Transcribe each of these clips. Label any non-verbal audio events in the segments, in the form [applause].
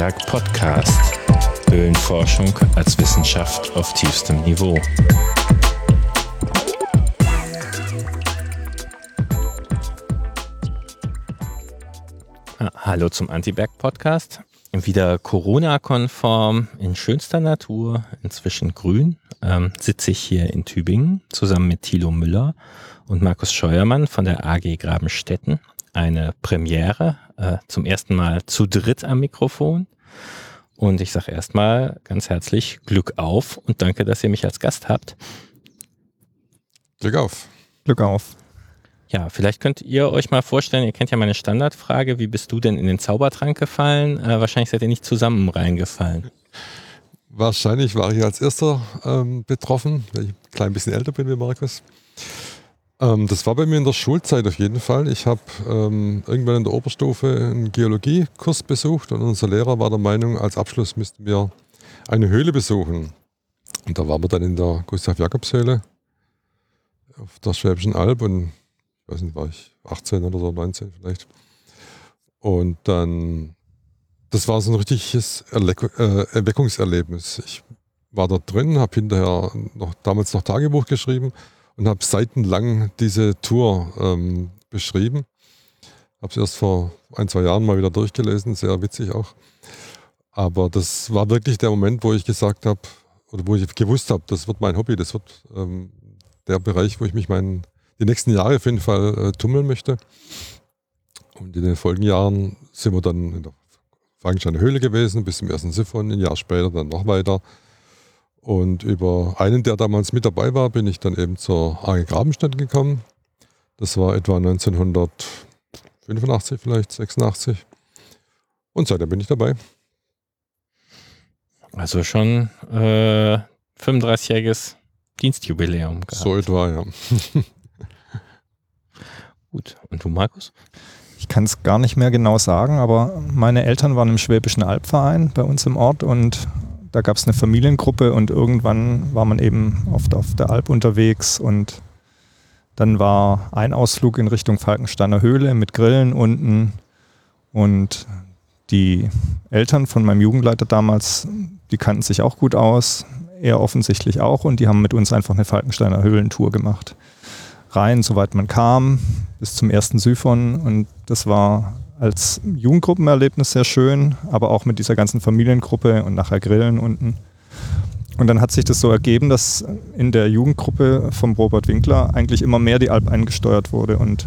Antiberg Podcast. Höhlenforschung als Wissenschaft auf tiefstem Niveau. Hallo zum Antiberg Podcast. Wieder Corona-konform in schönster Natur, inzwischen grün, ähm, sitze ich hier in Tübingen zusammen mit Thilo Müller und Markus Scheuermann von der AG Grabenstetten. Eine Premiere, äh, zum ersten Mal zu dritt am Mikrofon. Und ich sage erstmal ganz herzlich Glück auf und danke, dass ihr mich als Gast habt. Glück auf. Glück auf. Ja, vielleicht könnt ihr euch mal vorstellen, ihr kennt ja meine Standardfrage, wie bist du denn in den Zaubertrank gefallen? Äh, wahrscheinlich seid ihr nicht zusammen reingefallen. Wahrscheinlich war ich als erster ähm, betroffen, weil ich ein klein bisschen älter bin wie Markus. Ähm, das war bei mir in der Schulzeit auf jeden Fall. Ich habe ähm, irgendwann in der Oberstufe einen Geologiekurs besucht und unser Lehrer war der Meinung, als Abschluss müssten wir eine Höhle besuchen. Und da waren wir dann in der Gustav-Jakobs-Höhle auf der Schwäbischen Alb und ich weiß nicht, war ich 18 oder so, 19 vielleicht. Und dann, das war so ein richtiges Erleck äh, Erweckungserlebnis. Ich war da drin, habe hinterher noch damals noch Tagebuch geschrieben und habe seitenlang diese Tour ähm, beschrieben. Habe es erst vor ein, zwei Jahren mal wieder durchgelesen, sehr witzig auch. Aber das war wirklich der Moment, wo ich gesagt habe, oder wo ich gewusst habe, das wird mein Hobby, das wird ähm, der Bereich, wo ich mich mein, die nächsten Jahre auf jeden Fall äh, tummeln möchte. Und in den folgenden Jahren sind wir dann in der Frankensteiner Höhle gewesen, bis zum ersten Siphon, ein Jahr später dann noch weiter. Und über einen, der damals mit dabei war, bin ich dann eben zur AG Grabenstadt gekommen. Das war etwa 1985, vielleicht 86. Und seitdem bin ich dabei. Also schon äh, 35-jähriges Dienstjubiläum gehabt. So etwa, ja. [laughs] Gut. Und du, Markus? Ich kann es gar nicht mehr genau sagen, aber meine Eltern waren im Schwäbischen Albverein bei uns im Ort und da gab es eine Familiengruppe und irgendwann war man eben oft auf der Alp unterwegs und dann war ein Ausflug in Richtung Falkensteiner Höhle mit Grillen unten und die Eltern von meinem Jugendleiter damals, die kannten sich auch gut aus, er offensichtlich auch und die haben mit uns einfach eine Falkensteiner Höhlentour gemacht. Rein, soweit man kam, bis zum ersten Syphon und das war als Jugendgruppenerlebnis sehr schön, aber auch mit dieser ganzen Familiengruppe und nachher Grillen unten. Und dann hat sich das so ergeben, dass in der Jugendgruppe vom Robert Winkler eigentlich immer mehr die Alp eingesteuert wurde und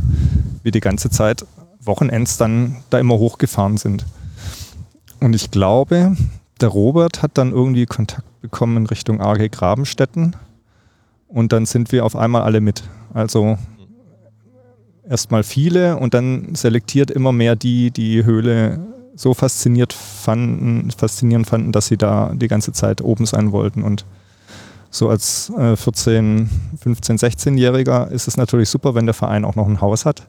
wir die ganze Zeit Wochenends dann da immer hochgefahren sind. Und ich glaube, der Robert hat dann irgendwie Kontakt bekommen in Richtung AG Grabenstetten und dann sind wir auf einmal alle mit. Also erstmal viele und dann selektiert immer mehr die, die Höhle so fasziniert fanden, faszinierend fanden, dass sie da die ganze Zeit oben sein wollten. Und so als äh, 14, 15, 16-Jähriger ist es natürlich super, wenn der Verein auch noch ein Haus hat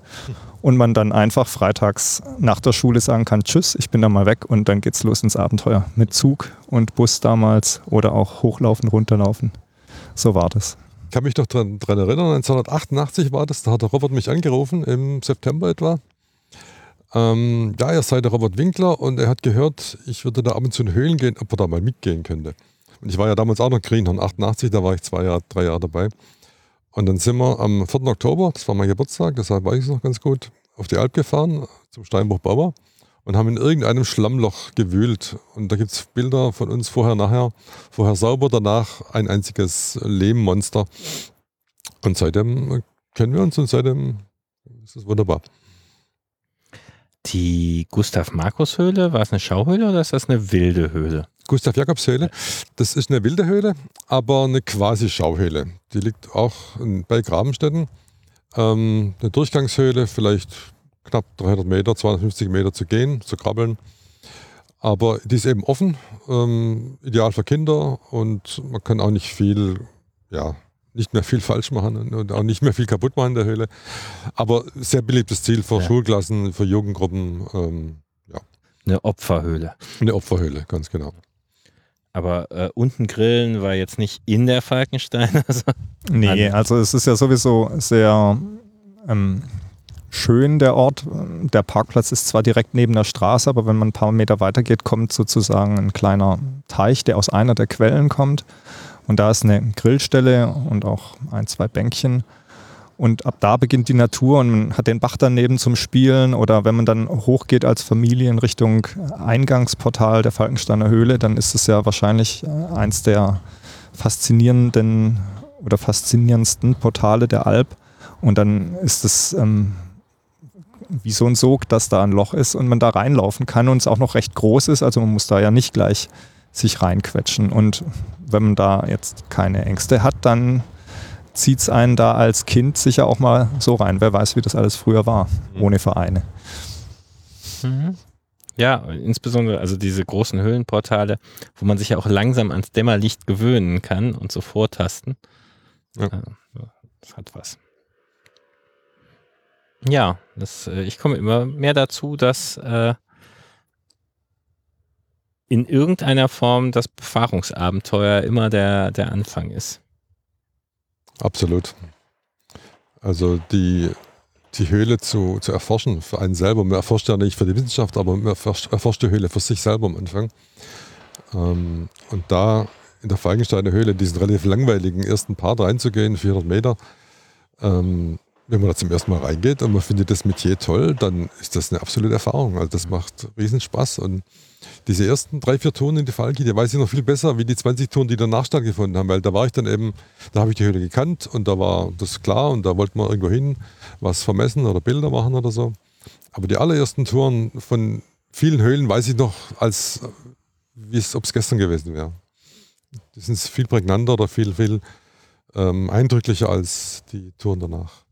und man dann einfach freitags nach der Schule sagen kann, tschüss, ich bin da mal weg und dann geht's los ins Abenteuer. Mit Zug und Bus damals oder auch hochlaufen, runterlaufen. So war das kann mich doch daran erinnern, 1988 war das, da hat der Robert mich angerufen, im September etwa. Ähm, ja, er sei der Robert Winkler und er hat gehört, ich würde da ab und zu in Höhlen gehen, ob er da mal mitgehen könnte. Und ich war ja damals auch noch Greenhorn, 88, da war ich zwei Jahre, drei Jahre dabei. Und dann sind wir am 4. Oktober, das war mein Geburtstag, deshalb weiß ich es noch ganz gut, auf die Alp gefahren, zum Steinbruch Bauer und haben in irgendeinem Schlammloch gewühlt. Und da gibt es Bilder von uns vorher, nachher. Vorher sauber, danach ein einziges Lehmmonster. Und seitdem kennen wir uns und seitdem ist es wunderbar. Die Gustav-Markus-Höhle, war es eine Schauhöhle oder ist das eine wilde Höhle? Gustav-Jakobs-Höhle, das ist eine wilde Höhle, aber eine quasi Schauhöhle. Die liegt auch bei Grabenstätten. Ähm, eine Durchgangshöhle, vielleicht knapp 300 Meter, 250 Meter zu gehen, zu krabbeln. Aber die ist eben offen, ähm, ideal für Kinder und man kann auch nicht viel, ja, nicht mehr viel falsch machen und auch nicht mehr viel kaputt machen in der Höhle. Aber sehr beliebtes Ziel für ja. Schulklassen, für Jugendgruppen. Ähm, ja. Eine Opferhöhle. Eine Opferhöhle, ganz genau. Aber äh, unten grillen war jetzt nicht in der Falkenstein. [laughs] Also nee, also es ist ja sowieso sehr ähm, schön, der Ort. Der Parkplatz ist zwar direkt neben der Straße, aber wenn man ein paar Meter weiter geht, kommt sozusagen ein kleiner Teich, der aus einer der Quellen kommt. Und da ist eine Grillstelle und auch ein, zwei Bänkchen. Und ab da beginnt die Natur und man hat den Bach daneben zum Spielen. Oder wenn man dann hochgeht als Familie in Richtung Eingangsportal der Falkensteiner Höhle, dann ist es ja wahrscheinlich eins der faszinierenden oder faszinierendsten Portale der Alp. Und dann ist es ähm, wie so ein Sog, dass da ein Loch ist und man da reinlaufen kann und es auch noch recht groß ist. Also man muss da ja nicht gleich sich reinquetschen. Und wenn man da jetzt keine Ängste hat, dann zieht es einen da als Kind sicher auch mal so rein. Wer weiß, wie das alles früher war, mhm. ohne Vereine. Mhm. Ja, insbesondere also diese großen Höhlenportale, wo man sich ja auch langsam ans Dämmerlicht gewöhnen kann und so vortasten. Ja. Das hat was. Ja, das, äh, ich komme immer mehr dazu, dass äh, in irgendeiner Form das Befahrungsabenteuer immer der, der Anfang ist. Absolut. Also die, die Höhle zu, zu erforschen für einen selber. Man erforscht ja nicht für die Wissenschaft, aber man erforscht, erforscht die Höhle für sich selber am Anfang. Ähm, und da in der Falkensteiner Höhle, diesen relativ langweiligen ersten Part reinzugehen, 400 Meter, ähm, wenn man da zum ersten Mal reingeht und man findet das Metier toll, dann ist das eine absolute Erfahrung. Also das macht riesen Spaß. Und diese ersten drei, vier Touren in die Falki, die weiß ich noch viel besser wie die 20 Touren, die danach stattgefunden haben, weil da war ich dann eben, da habe ich die Höhle gekannt und da war das klar und da wollte man irgendwo hin, was vermessen oder Bilder machen oder so. Aber die allerersten Touren von vielen Höhlen weiß ich noch, als wie es, ob es gestern gewesen wäre. Die sind viel prägnanter oder viel, viel ähm, eindrücklicher als die Touren danach.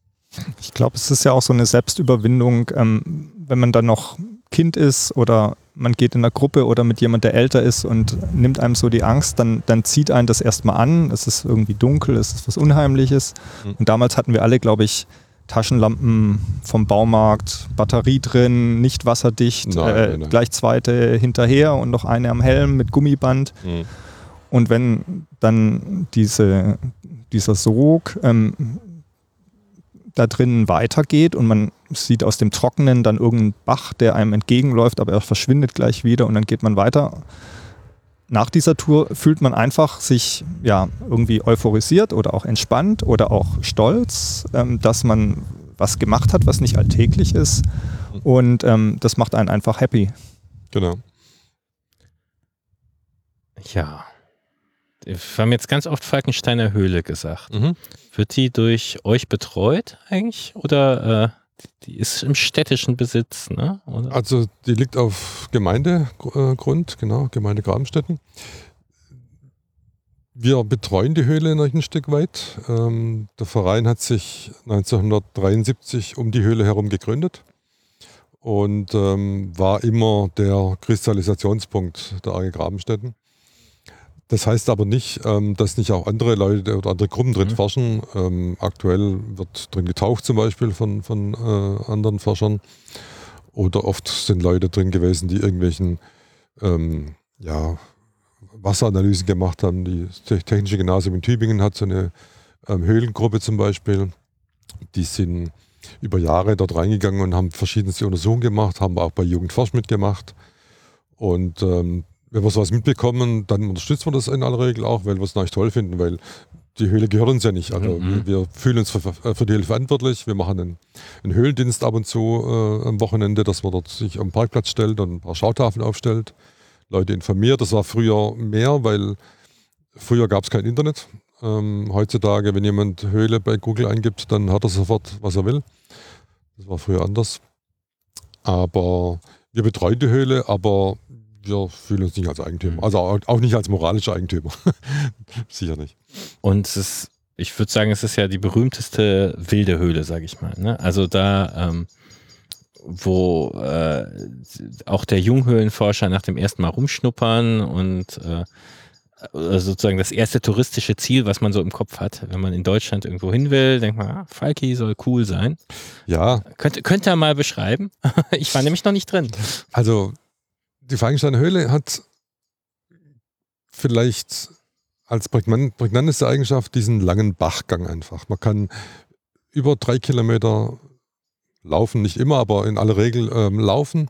Ich glaube, es ist ja auch so eine Selbstüberwindung, ähm, wenn man dann noch Kind ist oder man geht in einer Gruppe oder mit jemand, der älter ist und nimmt einem so die Angst, dann, dann zieht einen das erstmal an. Es ist irgendwie dunkel, es ist was Unheimliches. Mhm. Und damals hatten wir alle, glaube ich, Taschenlampen vom Baumarkt, Batterie drin, nicht wasserdicht, nein, äh, nein, nein. gleich zweite hinterher und noch eine am Helm mit Gummiband. Mhm. Und wenn dann diese, dieser Sog ähm, da drinnen weitergeht und man sieht aus dem Trockenen dann irgendeinen Bach, der einem entgegenläuft, aber er verschwindet gleich wieder und dann geht man weiter. Nach dieser Tour fühlt man einfach sich ja irgendwie euphorisiert oder auch entspannt oder auch stolz, ähm, dass man was gemacht hat, was nicht alltäglich ist. Und ähm, das macht einen einfach happy. Genau. Ja. Wir haben jetzt ganz oft Falkensteiner Höhle gesagt. Mhm. Wird die durch euch betreut eigentlich? Oder äh, die ist im städtischen Besitz? Ne? Oder? Also die liegt auf Gemeindegrund, genau, Gemeinde Grabenstetten. Wir betreuen die Höhle noch ein Stück weit. Ähm, der Verein hat sich 1973 um die Höhle herum gegründet und ähm, war immer der Kristallisationspunkt der AG Grabenstetten. Das heißt aber nicht, ähm, dass nicht auch andere Leute oder andere Gruppen drin mhm. forschen. Ähm, aktuell wird drin getaucht zum Beispiel von, von äh, anderen Forschern. Oder oft sind Leute drin gewesen, die irgendwelchen ähm, ja, Wasseranalysen gemacht haben. Die Technische Gymnasium in Tübingen hat so eine ähm, Höhlengruppe zum Beispiel. Die sind über Jahre dort reingegangen und haben verschiedenste Untersuchungen gemacht, haben auch bei Jugendforsch mitgemacht. Und ähm, wenn wir sowas mitbekommen, dann unterstützen wir das in aller Regel auch, weil wir es natürlich toll finden, weil die Höhle gehört uns ja nicht. Also mhm. wir, wir, fühlen uns für, für, die Höhle verantwortlich. Wir machen einen, einen Höhlendienst ab und zu äh, am Wochenende, dass man dort sich am Parkplatz stellt und ein paar Schautafeln aufstellt, Leute informiert. Das war früher mehr, weil früher gab es kein Internet. Ähm, heutzutage, wenn jemand Höhle bei Google eingibt, dann hat er sofort, was er will. Das war früher anders. Aber wir betreuen die Höhle, aber wir fühlen uns nicht als Eigentümer. Mhm. Also auch nicht als moralischer Eigentümer. [laughs] Sicher nicht. Und es ist, ich würde sagen, es ist ja die berühmteste wilde Höhle, sage ich mal. Ne? Also da, ähm, wo äh, auch der Junghöhlenforscher nach dem ersten Mal rumschnuppern und äh, sozusagen das erste touristische Ziel, was man so im Kopf hat. Wenn man in Deutschland irgendwo hin will, denkt man, ah, Falki soll cool sein. Ja. Könnt, könnt ihr mal beschreiben? [laughs] ich war nämlich noch nicht drin. Also die Falkensteiner Höhle hat vielleicht als prägnanteste Eigenschaft diesen langen Bachgang einfach. Man kann über drei Kilometer laufen, nicht immer, aber in aller Regel ähm, laufen.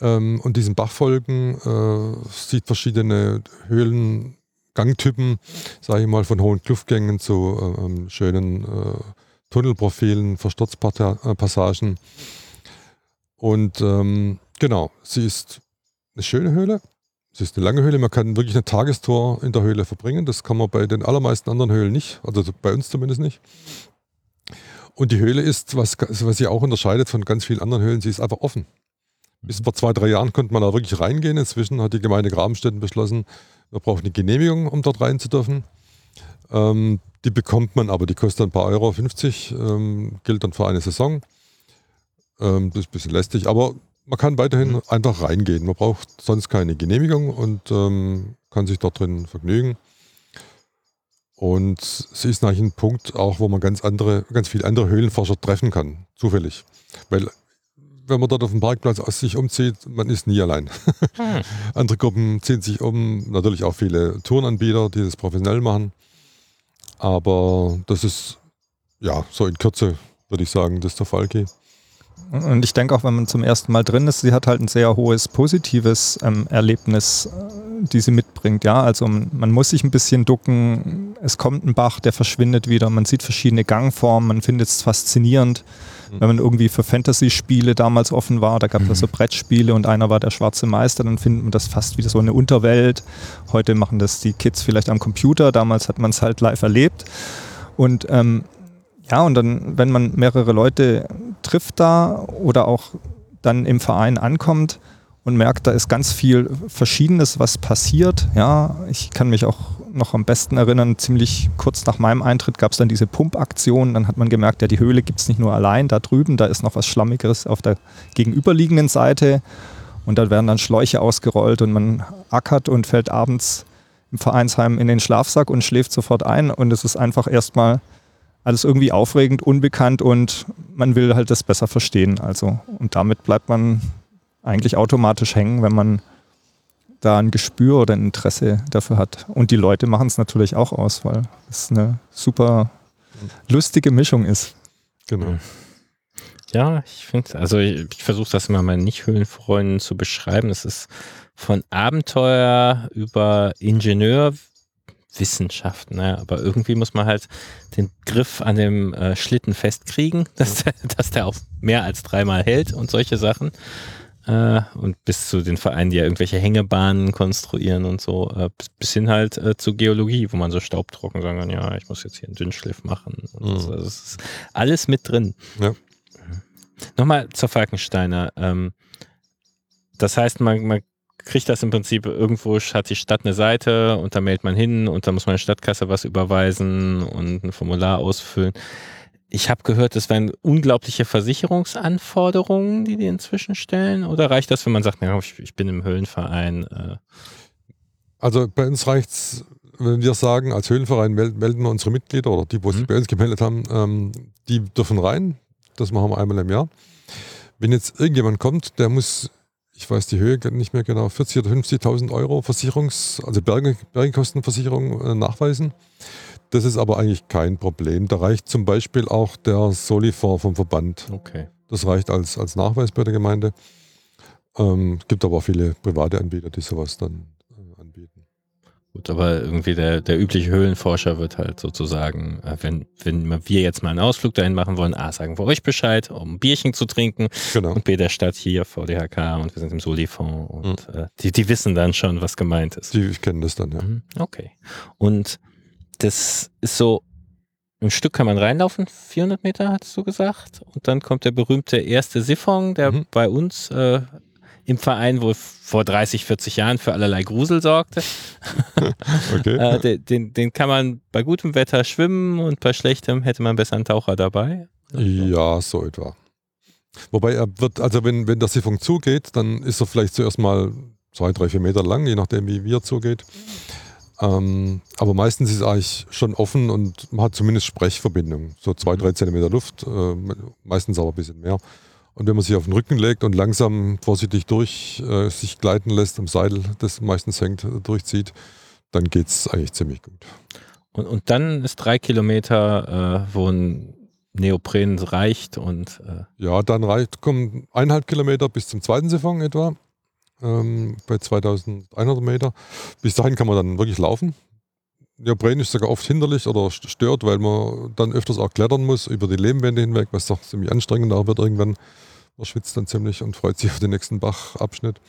Ähm, und diesen Bachfolgen äh, sieht verschiedene Höhlengangtypen, sage ich mal, von hohen Kluftgängen zu äh, ähm, schönen äh, Tunnelprofilen, Versturzpassagen. Und ähm, genau, sie ist eine schöne Höhle. Sie ist eine lange Höhle. Man kann wirklich eine Tagestour in der Höhle verbringen. Das kann man bei den allermeisten anderen Höhlen nicht. Also bei uns zumindest nicht. Und die Höhle ist, was, was sie auch unterscheidet von ganz vielen anderen Höhlen, sie ist einfach offen. Bis vor zwei, drei Jahren konnte man da wirklich reingehen. Inzwischen hat die Gemeinde Grabenstetten beschlossen, man braucht eine Genehmigung, um dort rein zu dürfen. Ähm, die bekommt man, aber die kostet ein paar Euro, 50, ähm, gilt dann für eine Saison. Ähm, das ist ein bisschen lästig, aber man kann weiterhin mhm. einfach reingehen. Man braucht sonst keine Genehmigung und ähm, kann sich dort drin vergnügen. Und sie ist eigentlich ein Punkt auch, wo man ganz andere, ganz viele andere Höhlenforscher treffen kann, zufällig. Weil wenn man dort auf dem Parkplatz aus sich umzieht, man ist nie allein. [laughs] Hm. andere Gruppen ziehen sich um, natürlich auch viele Tourenanbieter, die das professionell machen. Aber das ist, ja, so in Kürze würde ich sagen, das ist der Fall geht. Und ich denke auch, wenn man zum ersten Mal drin ist, sie hat halt ein sehr hohes positives ähm, Erlebnis, äh, die sie mitbringt. Ja, also man muss sich ein bisschen ducken. Es kommt ein Bach, der verschwindet wieder. Man sieht verschiedene Gangformen. Man findet es faszinierend. Mhm. Wenn man irgendwie für Fantasy-Spiele damals offen war, da gab es mhm. so Brettspiele und einer war der schwarze Meister, dann findet man das fast wieder so eine Unterwelt. Heute machen das die Kids vielleicht am Computer. Damals hat man es halt live erlebt. Und ähm, ja, und dann, wenn man mehrere Leute trifft da oder auch dann im Verein ankommt und merkt, da ist ganz viel Verschiedenes, was passiert. Ja, ich kann mich auch noch am besten erinnern, ziemlich kurz nach meinem Eintritt gab es dann diese Pumpaktion. Dann hat man gemerkt, ja, die Höhle gibt es nicht nur allein da drüben, da ist noch was Schlammigeres auf der gegenüberliegenden Seite. Und da werden dann Schläuche ausgerollt und man ackert und fällt abends im Vereinsheim in den Schlafsack und schläft sofort ein. Und es ist einfach erstmal alles irgendwie aufregend, unbekannt und man will halt das besser verstehen. Also, und damit bleibt man eigentlich automatisch hängen, wenn man da ein Gespür oder ein Interesse dafür hat. Und die Leute machen es natürlich auch aus, weil es eine super lustige Mischung ist. Genau. Ja, ich finde, also ich, ich versuche das immer meinen Nicht-Höhlenfreunden zu beschreiben. Es ist von Abenteuer über Ingenieur Wissenschaften, naja, aber irgendwie muss man halt den Griff an dem äh, Schlitten festkriegen, [laughs] dass der, dass der auch mehr als dreimal hält und solche Sachen. Äh, und bis zu den Vereinen, die ja irgendwelche Hängebahnen konstruieren und so, äh, bis hin halt äh, zu Geologie, wo man so staubtrocken sagen kann, ja, ich muss jetzt hier einen Dünnschliff machen. Und mhm. so. Also das ist alles mit drin. Ja. Nochmal zur Falkensteiner. Ähm, das heißt, man, man kriegt das im Prinzip irgendwo, hat die Stadt eine Seite und da meldet man hin und da muss man der Stadtkasse was überweisen und ein Formular ausfüllen. Ich habe gehört, es wären unglaubliche Versicherungsanforderungen, die die inzwischen stellen. Oder reicht das, wenn man sagt, ja, ich, ich bin im Höhlenverein? Äh also bei uns reicht es, wenn wir sagen, als Höhlenverein melden wir unsere Mitglieder oder die, die sich mhm. bei uns gemeldet haben, ähm, die dürfen rein. Das machen wir einmal im Jahr. Wenn jetzt irgendjemand kommt, der muss ich weiß die Höhe nicht mehr genau, 40.000 oder 50.000 Euro Versicherungs-, also Bergenkostenversicherung äh, nachweisen. Das ist aber eigentlich kein Problem. Da reicht zum Beispiel auch der Solifonds vom Verband. Okay. Das reicht als, als Nachweis bei der Gemeinde. Ähm, es gibt aber auch viele private Anbieter, die sowas dann Gut, aber irgendwie der, der übliche Höhlenforscher wird halt sozusagen, äh, wenn, wenn wir jetzt mal einen Ausflug dahin machen wollen, A, sagen wir euch Bescheid, um ein Bierchen zu trinken. Genau. Und B, der Stadt hier, VDHK und wir sind im Solifond und mhm. äh, die, die wissen dann schon, was gemeint ist. Die kennen das dann, ja. Mhm, okay. Und das ist so, ein Stück kann man reinlaufen, 400 Meter, hast du gesagt. Und dann kommt der berühmte erste Siphon, der mhm. bei uns äh, im Verein wohl vor 30, 40 Jahren für allerlei Grusel sorgte. [laughs] okay. äh, den, den, den, kann man bei gutem Wetter schwimmen und bei schlechtem hätte man besser einen Taucher dabei. Ja, so etwa. Wobei er wird, also wenn, wenn das Siphon zugeht, dann ist er vielleicht zuerst mal zwei, drei, vier Meter lang, je nachdem wie, wie er zugeht. Ähm, aber meistens ist eigentlich schon offen und man hat zumindest Sprechverbindung. So zwei, drei Zentimeter Luft, äh, meistens aber ein bisschen mehr. Und wenn man sich auf den Rücken legt und langsam vorsichtig durch äh, sich gleiten lässt, am Seil, das meistens hängt, durchzieht, dann geht es eigentlich ziemlich gut. Und, und dann ist drei Kilometer, äh, wo ein Neopren reicht und äh, Ja, dann reicht, kommen eineinhalb Kilometer bis zum zweiten Siphon etwa, ähm, bei 2100 Meter. Bis dahin kann man dann wirklich laufen. Neopren ist sogar oft hinderlich oder st- stört, weil man dann öfters auch klettern muss über die Lehmwände hinweg, was doch ziemlich anstrengend auch wird irgendwann. Man schwitzt dann ziemlich und freut sich [laughs] auf den nächsten Bachabschnitt.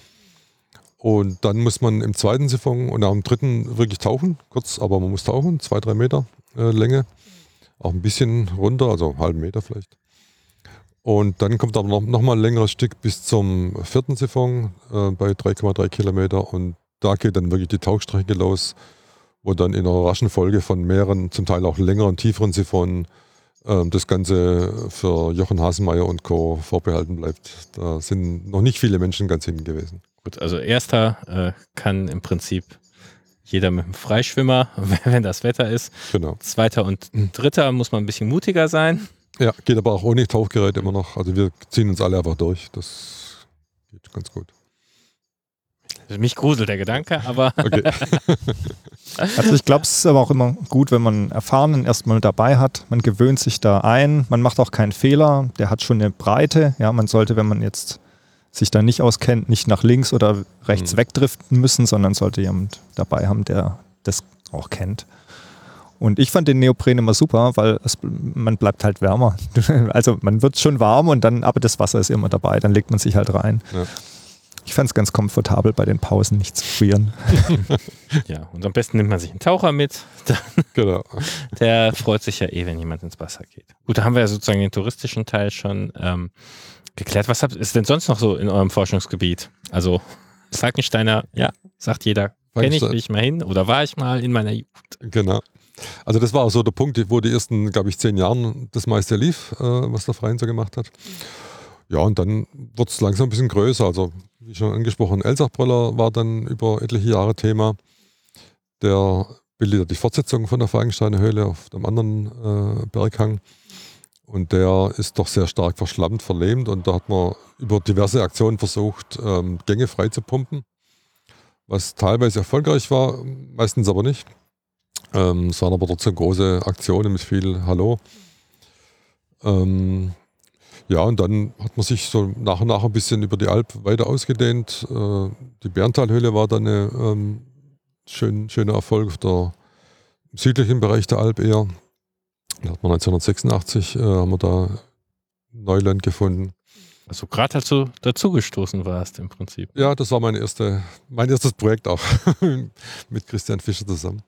Und dann muss man im zweiten Siphon und auch im dritten wirklich tauchen, kurz, aber man muss tauchen, zwei, drei Meter äh, Länge, auch ein bisschen runter, also einen halben Meter vielleicht. Und dann kommt aber noch, noch mal ein längeres Stück bis zum vierten Siphon äh, bei 3,3 Kilometer und da geht dann wirklich die Tauchstrecke los, wo dann in einer raschen Folge von mehreren, zum Teil auch längeren, tieferen Siphonen ähm, das Ganze für Jochen Hasenmeier und Co. vorbehalten bleibt. Da sind noch nicht viele Menschen ganz hinten gewesen. gut, also erster äh, kann im Prinzip jeder mit einem Freischwimmer, [laughs] wenn das Wetter ist. Genau. Zweiter und dritter muss man ein bisschen mutiger sein. Ja, geht aber auch ohne Tauchgerät immer noch. Also wir ziehen uns alle einfach durch. Das geht ganz gut. Mich gruselt der Gedanke, aber [laughs] Okay. [laughs] Also ich glaube, es ist aber auch immer gut, wenn man Erfahrenen erstmal dabei hat. Man gewöhnt sich da ein, man macht auch keinen Fehler, der hat schon eine Breite. Ja, man sollte, wenn man jetzt sich da nicht auskennt, nicht nach links oder rechts Mhm. wegdriften müssen, sondern sollte jemand dabei haben, der das auch kennt. Und ich fand den Neopren immer super, weil es, man bleibt halt wärmer. [laughs] Also man wird schon warm und dann, aber das Wasser ist immer dabei, dann legt man sich halt rein. Ja. Ich fand es ganz komfortabel bei den Pausen nicht zu frieren. [laughs] ja, und am besten nimmt man sich einen Taucher mit. [laughs] genau. Der freut sich ja eh, wenn jemand ins Wasser geht. Gut, da haben wir ja sozusagen den touristischen Teil schon ähm, geklärt. Was habt, ist denn sonst noch so in eurem Forschungsgebiet? Also Falkensteiner, ja, sagt jeder, kenne ich, Falkenstein- will ich mal hin oder war ich mal in meiner Jugend? Genau. Also das war auch so der Punkt, wo die ersten, glaube ich, zehn Jahren das meiste lief, äh, was der Verein so gemacht hat. Ja, und dann wird es langsam ein bisschen größer. Also wie schon angesprochen, Elsachbröller war dann über etliche Jahre Thema. Der bildet die Fortsetzung von der Falkensteiner Höhle auf dem anderen äh, Berghang. Und der ist doch sehr stark verschlammt, verlähmt. Und da hat man über diverse Aktionen versucht, ähm, Gänge frei zu pumpen. Was teilweise erfolgreich war, meistens aber nicht. Ähm, es waren aber trotzdem große Aktionen mit viel Hallo. Ähm, ja, und dann hat man sich so nach und nach ein bisschen über die Alp weiter ausgedehnt. Äh, die Berntalhöhle war dann ein ähm, schön, schöner Erfolg auf der im südlichen Bereich der Alp eher. Da hat man 1986 äh, haben wir da Neuland gefunden. Also gerade als du dazugestoßen warst im Prinzip. Ja, das war meine erste, mein erstes Projekt auch [laughs] mit Christian Fischer zusammen.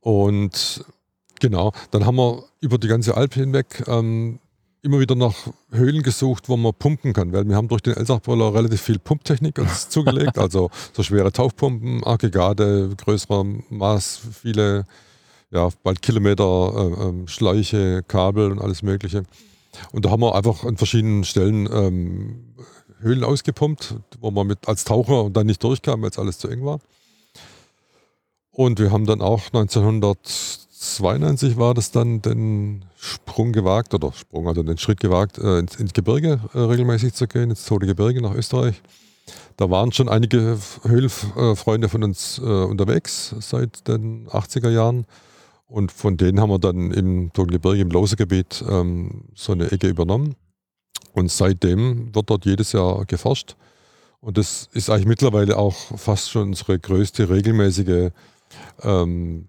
Und genau, dann haben wir über die ganze Alp hinweg ähm, immer wieder nach Höhlen gesucht, wo man pumpen kann, weil wir haben durch den Elsachbrüller relativ viel Pumptechnik uns [laughs] zugelegt, also so schwere Tauchpumpen, Aggregate, größerer Maß, viele, ja, bald Kilometer äh, Schläuche, Kabel und alles Mögliche. Und da haben wir einfach an verschiedenen Stellen ähm, Höhlen ausgepumpt, wo man mit als Taucher dann nicht durchkam, weil es alles zu eng war. Und wir haben dann auch 1992 war das dann den Sprung gewagt, oder Sprung, also den Schritt gewagt, äh, ins, ins Gebirge äh, regelmäßig zu gehen, ins Tote Gebirge nach Österreich. Da waren schon einige Höhlenfreunde von uns äh, unterwegs seit den 80er Jahren. Und von denen haben wir dann im Totengebirge, im Losergebiet, ähm, so eine Ecke übernommen. Und seitdem wird dort jedes Jahr geforscht. Und das ist eigentlich mittlerweile auch fast schon unsere größte regelmäßige ähm,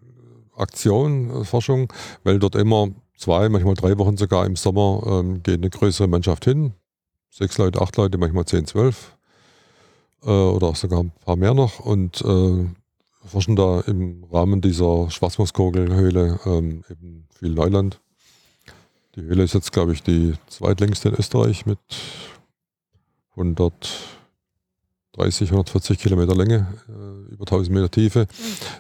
Aktion, äh, Forschung, weil dort immer zwei, manchmal drei Wochen sogar im Sommer ähm, geht eine größere Mannschaft hin. Sechs Leute, acht Leute, manchmal zehn, zwölf äh, oder sogar ein paar mehr noch. Und äh, forschen da im Rahmen dieser Schwarzmoskogelhöhle ähm, eben viel Neuland. Die Höhle ist jetzt, glaube ich, die zweitlängste in Österreich mit 130, 140 Kilometer Länge, äh, über 1000 Meter Tiefe.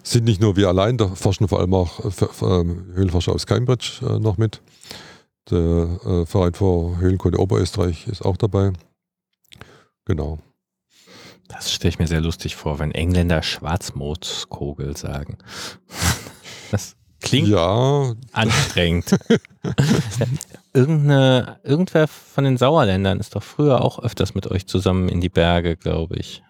Sind nicht nur wir allein, da forschen vor allem auch äh, ähm, Höhlenforscher aus Cambridge äh, noch mit. Der Verein für Höhlenkunde Oberösterreich ist auch dabei. Genau. Das stelle ich mir sehr lustig vor, wenn Engländer Schwarzmooskogel sagen. [laughs] Das klingt Ja, anstrengend. [laughs] Irgendeine, irgendwer von den Sauerländern ist doch früher auch öfters mit euch zusammen in die Berge, glaube ich.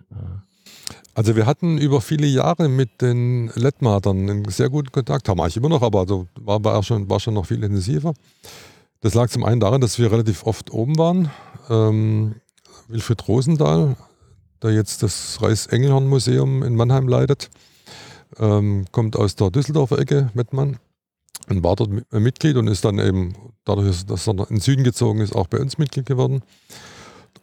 Also wir hatten über viele Jahre mit den Lettmatern einen sehr guten Kontakt, haben eigentlich immer noch, aber also war, war, schon, war schon noch viel intensiver. Das lag zum einen daran, dass wir relativ oft oben waren. Ähm, Wilfried Rosendahl, der jetzt das Reichsengelhorn-Museum in Mannheim leitet, ähm, kommt aus der Düsseldorfer Ecke, Mettmann, und war dort Mitglied und ist dann eben, dadurch, dass er in den Süden gezogen ist, auch bei uns Mitglied geworden.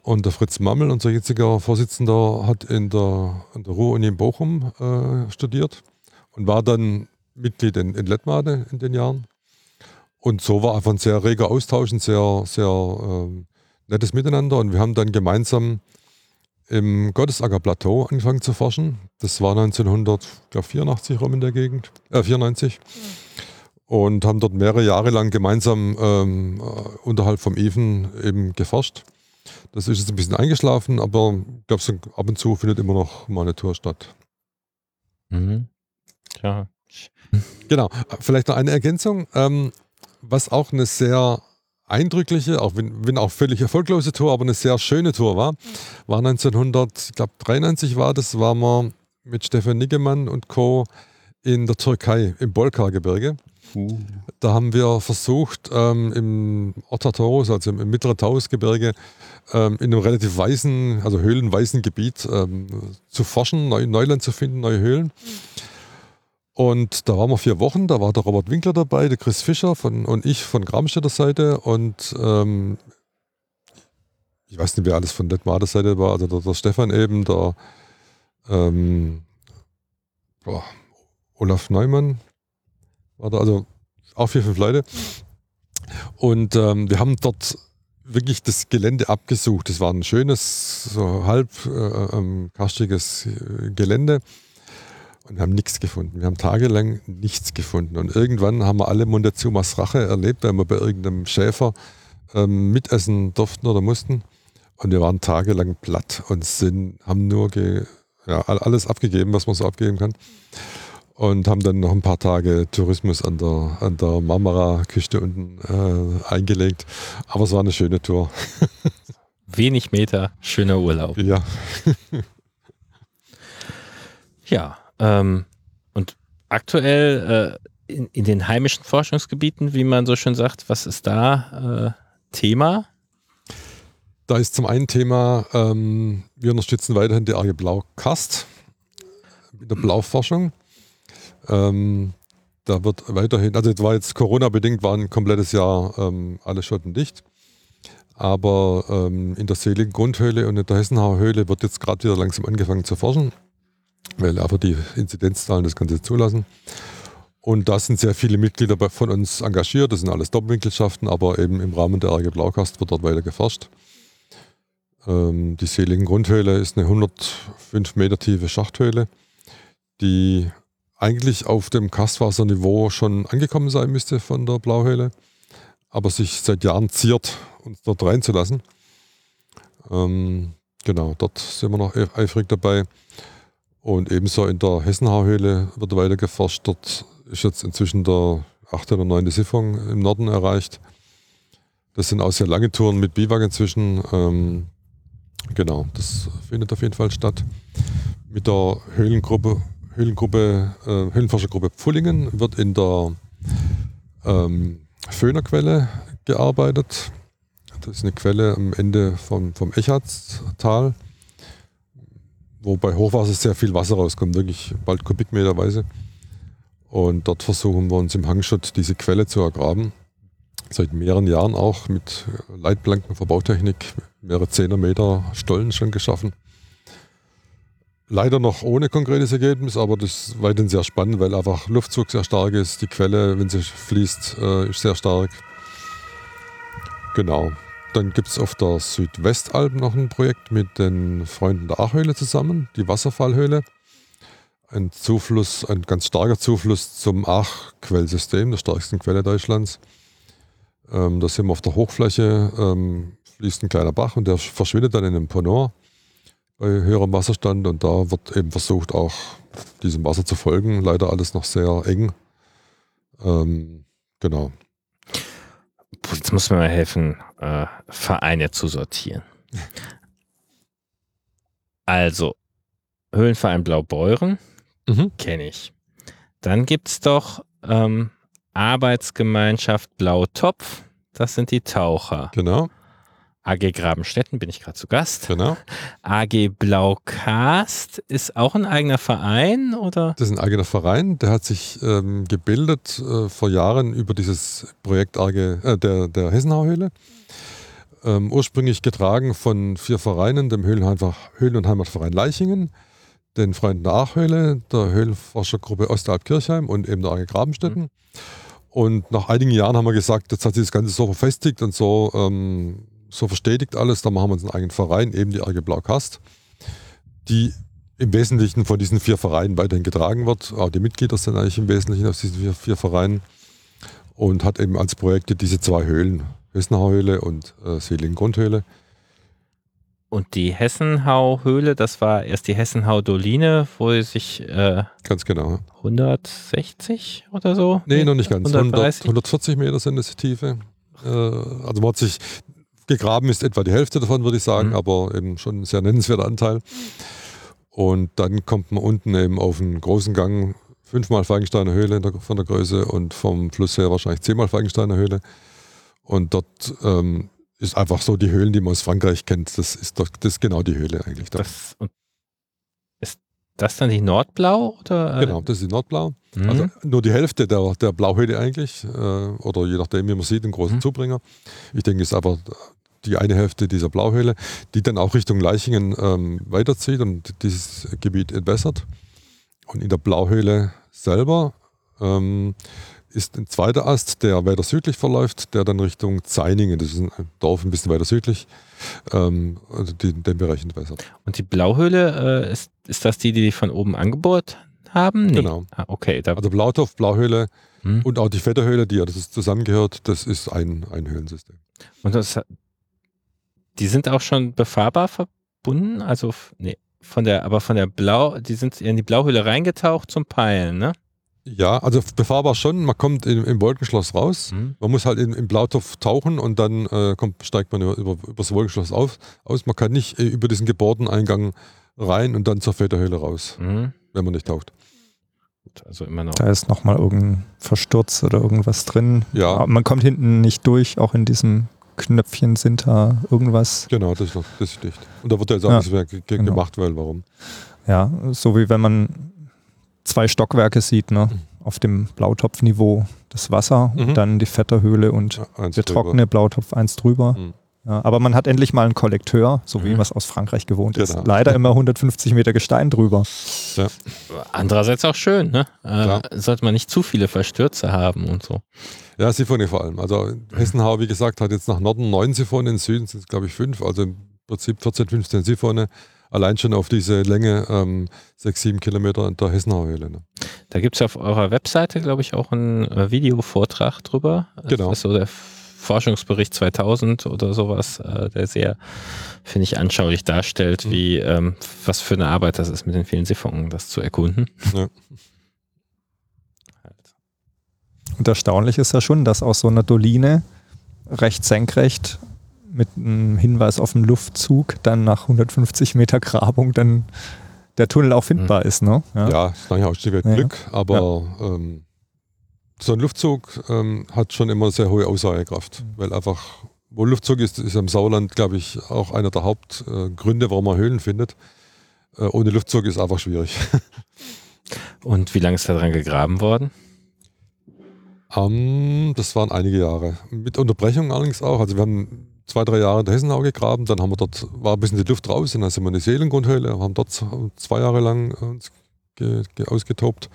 Und der Fritz Mammel, unser jetziger Vorsitzender, hat in der, in der Ruhr-Uni in Bochum äh, studiert und war dann Mitglied in, in Lettmade in den Jahren. Und so war einfach ein sehr reger Austausch, ein sehr, sehr äh, nettes Miteinander. Und wir haben dann gemeinsam im Gottesacker Plateau angefangen zu forschen. Das war 1984 rum in der Gegend, äh 94. Und haben dort mehrere Jahre lang gemeinsam ähm, äh, unterhalb vom Even eben geforscht. Das ist jetzt ein bisschen eingeschlafen, aber ich glaube, so ab und zu findet immer noch mal eine Tour statt. Mhm. Ja. [laughs] Genau. Vielleicht noch eine Ergänzung, ähm, was auch eine sehr eindrückliche, auch wenn, wenn auch völlig erfolglose Tour, aber eine sehr schöne Tour war, war 1993 war das, waren wir mit Stefan Niggemann und Co. in der Türkei, im Bolkar-Gebirge. Da haben wir versucht, ähm, im Ottatorus, also im, mittleren Taurusgebirge, ähm, in einem relativ weißen, also höhlenweißen Gebiet ähm, zu forschen, neu, Neuland zu finden, neue Höhlen. Und da waren wir vier Wochen, da war der Robert Winkler dabei, der Chris Fischer von, und ich von Gramstädter Seite und ähm, ich weiß nicht, wer alles von Detmader Seite war, also der, der Stefan eben, der ähm, boah, Olaf Neumann war da, also auch vier, fünf Leute. Und ähm, wir haben dort wirklich das Gelände abgesucht. Es war ein schönes, so halb äh, ähm, karstiges äh, Gelände und haben nichts gefunden. Wir haben tagelang nichts gefunden. Und irgendwann haben wir alle Montezumas Rache erlebt, weil wir bei irgendeinem Schäfer ähm, mitessen durften oder mussten. Und wir waren tagelang platt und sind, haben nur ge, ja, alles abgegeben, was man so abgeben kann. Und haben dann noch ein paar Tage Tourismus an der, an der Marmara-Küste unten äh, eingelegt. Aber es war eine schöne Tour. [laughs] Wenig Meter, schöner Urlaub. Ja. [laughs] ja, ähm, und aktuell äh, in, in, den heimischen Forschungsgebieten, wie man so schön sagt, was ist da äh, Thema? Da ist zum einen Thema, ähm, wir unterstützen weiterhin die Arge Blau-Kast mit der Blauforschung. Ähm, da wird weiterhin, also es war jetzt Corona-bedingt, war ein komplettes Jahr ähm, alle Schotten dicht. Aber ähm, in der Seligen Grundhöhle und in der Hessenhauer Höhle wird jetzt gerade wieder langsam angefangen zu forschen weil einfach die Inzidenzzahlen das Ganze zulassen. Und da sind sehr viele Mitglieder von uns engagiert. Das sind alles Doppelwinkelschaften, aber eben im Rahmen der AG Blaukast wird dort weiter geforscht. Ähm, die Seligen Grundhöhle ist eine 105 Meter tiefe Schachthöhle, die eigentlich auf dem Kastwasserniveau schon angekommen sein müsste von der Blauhöhle, aber sich seit Jahren ziert, uns dort reinzulassen. Ähm, genau, dort sind wir noch eifrig dabei. Und ebenso in der Hessenhauhöhle wird weiter geforscht. Dort ist jetzt inzwischen der achte oder neunte Siphon im Norden erreicht. Das sind auch sehr lange Touren mit Biwak inzwischen. Ähm, genau, das findet auf jeden Fall statt. Mit der Höhlengruppe, Höhlengruppe, äh, Höhlenforschergruppe Pfullingen wird in der ähm, Föhnerquelle gearbeitet. Das ist eine Quelle am Ende vom, vom Echatztal wo bei Hochwasser sehr viel Wasser rauskommt, wirklich bald Kubikmeterweise. Und dort versuchen wir uns im Hangschott diese Quelle zu ergraben. Seit mehreren Jahren auch mit Leitplanken, Verbautechnik, mehrere Zehner Stollen schon geschaffen. Leider noch ohne konkretes Ergebnis, aber das ist weiterhin sehr spannend, weil einfach Luftzug sehr stark ist. Die Quelle, wenn sie fließt, äh, ist sehr stark. Genau. Dann gibt es auf der Südwestalb noch ein Projekt mit den Freunden der Achhöhle zusammen, die Wasserfallhöhle. Ein Zufluss, ein ganz starker Zufluss zum Ach-Quellsystem, der stärksten Quelle Deutschlands. Ähm, da sind wir auf der Hochfläche, ähm, fließt ein kleiner Bach und der verschwindet dann in einem Ponor bei höherem Wasserstand und da wird eben versucht, auch diesem Wasser zu folgen. Leider alles noch sehr eng. Ähm, genau. Jetzt muss mir mal helfen, äh, Vereine zu sortieren. Also, Höhlenverein Blaubeuren, Mhm. kenne ich. Dann gibt es doch ähm, Arbeitsgemeinschaft Blautopf, das sind die Taucher. Genau, AG Grabenstetten bin ich gerade zu Gast. genau. [laughs] AG Blaukast ist auch ein eigener Verein oder? Das ist ein eigener Verein, der hat sich ähm, gebildet äh, vor Jahren über dieses Projekt AG, äh, der, der Hessenhauhöhle. Ähm, ursprünglich getragen von vier Vereinen, dem Höhlen- und Heimatverein Leichingen, den Freunden der Achhöhle, der Höhlenforschergruppe Ostalb-Kirchheim und eben der AG Grabenstetten. Und nach einigen Jahren haben wir gesagt, jetzt hat sich das Ganze so verfestigt und so, ähm, so verstetigt alles, da machen wir uns einen eigenen Verein, eben die AG Blaukast, die im Wesentlichen von diesen vier Vereinen weiterhin getragen wird. Auch die Mitglieder sind eigentlich im Wesentlichen aus diesen vier, vier Vereinen und hat eben als Projekte diese zwei Höhlen, Hessenhauhöhle und äh, Seeling-Grundhöhle. Und die Hessenhau-Höhle, das war erst die Hessenhau-Doline, wo sich äh, Ganz genau. 160 oder so? Nee, noch nicht ganz. 100, 130? 140 Meter sind es die Tiefe. Äh, also man hat sich gegraben ist etwa die Hälfte davon, würde ich sagen, Mhm. aber eben schon ein sehr nennenswerter Anteil. Und dann kommt man unten eben auf einen großen Gang, fünfmal Falkensteiner Höhle von der Größe und vom Fluss her wahrscheinlich zehnmal Falkensteiner Höhle. Und dort ähm, ist einfach so die Höhlen, die man aus Frankreich kennt. Das ist doch das ist genau die Höhle eigentlich. Da. Das, und ist das dann die Nordblau? Oder, äh, Genau, das ist die Nordblau. mhm. Also nur die Hälfte der, der Blauhöhle eigentlich, äh, oder je nachdem, wie man sieht, einen großen Mhm. Zubringer. Ich denke, es ist aber die eine Hälfte dieser Blauhöhle, die dann auch Richtung Leichingen ähm, weiterzieht und dieses Gebiet entwässert. Und in der Blauhöhle selber ähm, ist ein zweiter Ast, der weiter südlich verläuft, der dann Richtung Zeiningen, das ist ein Dorf ein bisschen weiter südlich, ähm, also den, den Bereich entwässert. Und die Blauhöhle, äh, ist, ist das die, die von oben angebohrt haben? Nee. Genau. Ah, okay, da, Also Blautopf, Blauhöhle hm. und auch die Vetterhöhle, die ja das ist zusammengehört, das ist ein, ein Höhlensystem. Und das, die sind auch schon befahrbar verbunden? Also, nee, von der, aber von der Blau, die sind in die Blauhöhle reingetaucht zum Peilen, ne? Ja, also befahrbar schon. Man kommt im, im Wolkenschloss raus. Hm. Man muss halt in, im Blautopf tauchen und dann äh, kommt, steigt man über, über, über das Wolkenschloss auf, aus. Man kann nicht äh, über diesen Gebordeneingang rein und dann zur Väterhöhle raus, Hm. wenn man nicht taucht. Also immer noch. Da ist nochmal irgendein Versturz oder irgendwas drin. Ja. Aber man kommt hinten nicht durch, auch in diesem Knöpfchen sind da irgendwas. Genau, das ist, noch, das ist dicht. Und da wird ja jetzt auch Ja, nichts mehr ge ge genau. gemacht, weil warum? Ja, so wie wenn man zwei Stockwerke sieht, ne? Auf dem Blautopfniveau das Wasser, Mhm. und dann die Fetterhöhle und Ja, der drüber. trockene Blautopf eins drüber. Mhm. Ja, aber man hat endlich mal einen Kollekteur, so wie Mhm. man es aus Frankreich gewohnt ist. Genau. Leider immer 150 Meter Gestein drüber. Andererseits auch schön, ne? Äh, sollte man nicht zu viele Verstürze haben und so. Ja, Siphone vor allem. Also Hessenhau, wie gesagt, hat jetzt nach Norden neun Siphone, in Süden sind es, glaube ich, fünf. Also im Prinzip 14, 15 Siphone. Allein schon auf diese Länge ähm, sechs, sieben Kilometer in der Hessenhau-Höhle. Ne? Da gibt es auf eurer Webseite, glaube ich, auch einen äh, Videovortrag drüber. Genau. Das ist so der Forschungsbericht 2000 oder sowas, äh, der sehr, finde ich, anschaulich darstellt, Mhm. wie, ähm, was für eine Arbeit das ist, mit den vielen Siphungen das zu erkunden. Ja. [laughs] Und erstaunlich ist ja schon, dass aus so einer Doline recht senkrecht mit einem Hinweis auf den Luftzug dann nach 150 Meter Grabung dann der Tunnel auch findbar ist. Ne? Ja, ist eigentlich auch ein Stück weit Ja. Glück, aber ähm, so ein Luftzug ähm, hat schon immer sehr hohe Aussagekraft, Mhm. weil einfach, wo Luftzug ist, ist im Sauerland, glaube ich, auch einer der Hauptgründe, äh, warum man Höhlen findet. Äh, ohne Luftzug ist einfach schwierig. [laughs] Und wie lange ist da dran gegraben worden? Ähm, das waren einige Jahre. Mit Unterbrechung allerdings auch. Also wir haben zwei, drei Jahre in der Hessenau gegraben, dann haben wir dort, war ein bisschen die Luft raus und dann sind wir in die Seelengrundhöhle, haben dort zwei Jahre lang uns ge, ge, ausgetobt.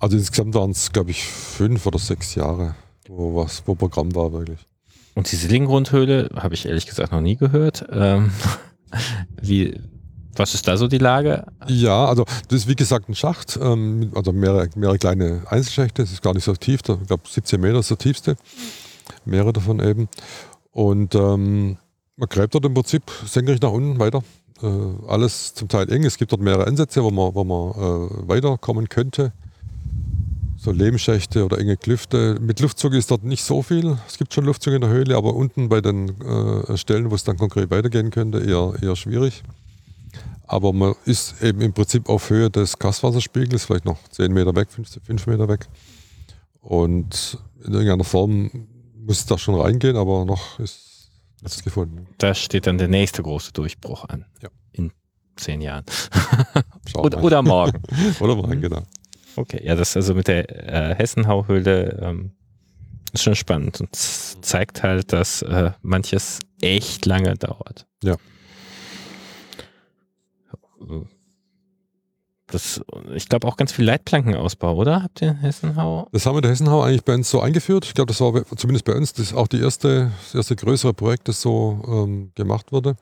Also insgesamt waren es, glaube ich, fünf oder sechs Jahre, wo was, wo Programm war wirklich. Und die Sillinggrundhöhle habe ich ehrlich gesagt noch nie gehört. Ähm, [laughs] wie, was ist da so die Lage? Ja, also das ist wie gesagt ein Schacht, ähm, also mehrere, mehrere kleine Einzelschächte, das ist gar nicht so tief, da- ich glaube 17 Meter ist der tiefste, mehrere davon eben. Und ähm, man gräbt dort im Prinzip senkrecht nach unten weiter. Äh, alles zum Teil eng, es gibt dort mehrere Ansätze, wo man, wo man äh, weiterkommen könnte. So Lehmschächte oder enge Klüfte. Mit Luftzug ist dort nicht so viel. Es gibt schon Luftzug in der Höhle, aber unten bei den äh, Stellen, wo es dann konkret weitergehen könnte, eher, eher schwierig. Aber man ist eben im Prinzip auf Höhe des Gaswasserspiegels, vielleicht noch 10 Meter weg, 15, 5 Meter weg. Und in irgendeiner Form muss es da schon reingehen, aber noch ist nichts gefunden. Da steht dann der nächste große Durchbruch an. Ja. In zehn Jahren. Oder, oder morgen. [laughs] Oder morgen, genau. Okay, ja, das also mit der äh, Hessenhauhöhle ähm, ist schon spannend und zeigt halt, dass äh, manches echt lange dauert. Ja. Das, ich glaube auch ganz viel Leitplankenausbau, oder? Habt ihr in Hessenhau? Das haben wir in der Hessenhau eigentlich bei uns so eingeführt. Ich glaube, das war zumindest bei uns das auch die erste, das erste größere Projekt, das so ähm, gemacht wurde,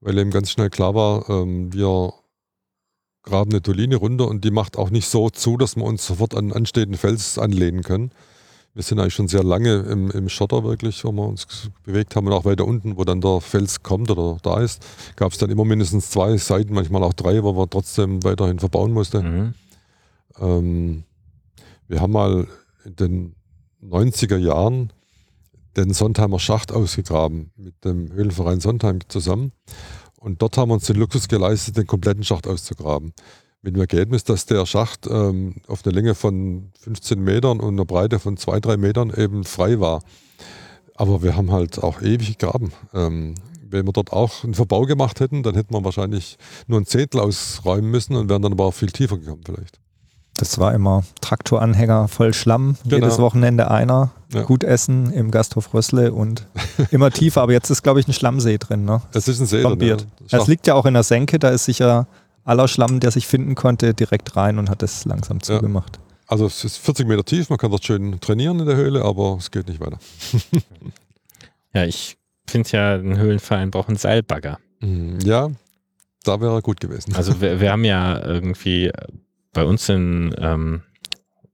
weil eben ganz schnell klar war, ähm, wir graben eine Doline runter und die macht auch nicht so zu, dass wir uns sofort an anstehenden Fels anlehnen können. Wir sind eigentlich schon sehr lange im, im Schotter wirklich, wo wir uns bewegt haben und auch weiter unten, wo dann der Fels kommt oder da ist, gab es dann immer mindestens zwei Seiten, manchmal auch drei, wo man trotzdem weiterhin verbauen musste. Mhm. Ähm, wir haben mal in den 90er Jahren den Sontheimer Schacht ausgegraben mit dem Höhlenverein Sontheim zusammen. Und dort haben wir uns den Luxus geleistet, den kompletten Schacht auszugraben. Mit dem Ergebnis, dass der Schacht ähm, auf einer Länge von 15 Metern und einer Breite von 2, 3 Metern eben frei war. Aber wir haben halt auch ewig gegraben. Ähm, wenn wir dort auch einen Verbau gemacht hätten, dann hätten wir wahrscheinlich nur ein Zehntel ausräumen müssen und wären dann aber auch viel tiefer gekommen vielleicht. Das war immer Traktoranhänger voll Schlamm, Genau. jedes Wochenende einer, Ja. gut essen im Gasthof Rössle und [laughs] immer tiefer. Aber jetzt ist, glaube ich, ein Schlammsee drin. Ne? Es ist ein See. drin, ja. Es liegt ja auch in der Senke, da ist sicher aller Schlamm, der sich finden konnte, direkt rein und hat es langsam Ja. zugemacht. Also es ist 40 Meter tief, man kann dort schön trainieren in der Höhle, aber es geht nicht weiter. [laughs] Ja, ich finde ja, ein Höhlenverein braucht einen Seilbagger. Mhm. Ja, da wäre er gut gewesen. Also wir, wir haben ja irgendwie bei uns in, ähm,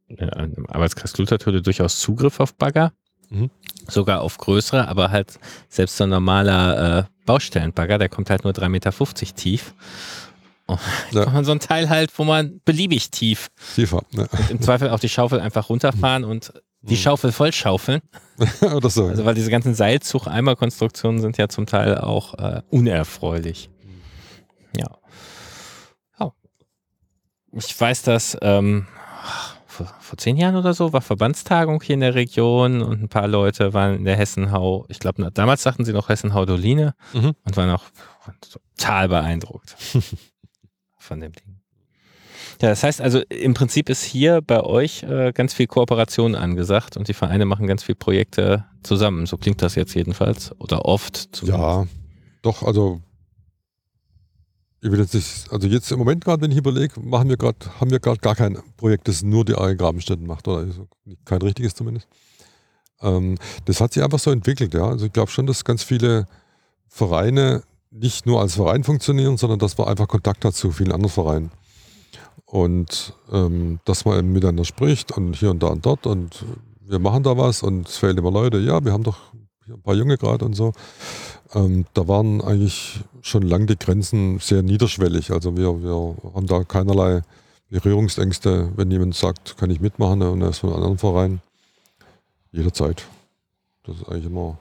im Arbeitskreis Luthertöle durchaus Zugriff auf Bagger. Mhm. Sogar auf größere, aber halt selbst so ein normaler äh, Baustellenbagger, der kommt halt nur 3,50 Meter tief. Und Ja. man [laughs] so ein Teil halt, wo man beliebig tief Tiefer. Ne? im Zweifel auch die Schaufel einfach runterfahren und die Mhm. Schaufel vollschaufeln. [laughs] Oder so. Also weil diese ganzen Seilzug-Eimerkonstruktionen sind ja zum Teil auch äh, unerfreulich. Ja. ja. Ich weiß, dass ähm, vor, vor zehn Jahren oder so war Verbandstagung hier in der Region und ein paar Leute waren in der Hessenhau, ich glaube, damals sagten sie noch Hessenhau-Doline Mhm. und waren auch total beeindruckt [laughs] von dem Ding. Ja, das heißt also, im Prinzip ist hier bei euch äh, ganz viel Kooperation angesagt und die Vereine machen ganz viele Projekte zusammen. So klingt das jetzt jedenfalls oder oft. zumindest. Ja, doch, also ich will jetzt nicht, also jetzt im Moment gerade, wenn ich überlege, machen wir gerade, haben wir gerade gar kein Projekt, das nur die Arge Grabenstätten macht, oder also kein richtiges zumindest. Ähm, das hat sich einfach so entwickelt, ja. Also ich glaube schon, dass ganz viele Vereine nicht nur als Verein funktionieren, sondern dass man einfach Kontakt hat zu vielen anderen Vereinen. Und ähm, dass man eben miteinander spricht und hier und da und dort und wir machen da was und es fehlen immer Leute, ja, wir haben doch ein paar Junge gerade und so. Ähm, da waren eigentlich schon lange die Grenzen sehr niederschwellig. Also wir, wir haben da keinerlei Berührungsängste, wenn jemand sagt, kann ich mitmachen und er ist von einem anderen Verein. Jederzeit. Das ist eigentlich immer,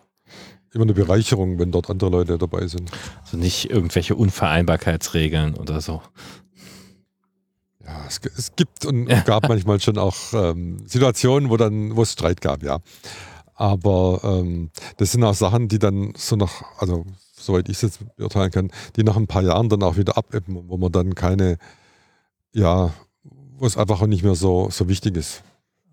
immer eine Bereicherung, wenn dort andere Leute dabei sind. Also nicht irgendwelche Unvereinbarkeitsregeln oder so. Ja, es, es gibt und gab manchmal schon auch ähm, Situationen, wo dann, wo es Streit gab, ja. Aber ähm, das sind auch Sachen, die dann so nach, also soweit ich es jetzt beurteilen kann, die nach ein paar Jahren dann auch wieder abebben, wo man dann keine, ja, wo es einfach auch nicht mehr so, so wichtig ist.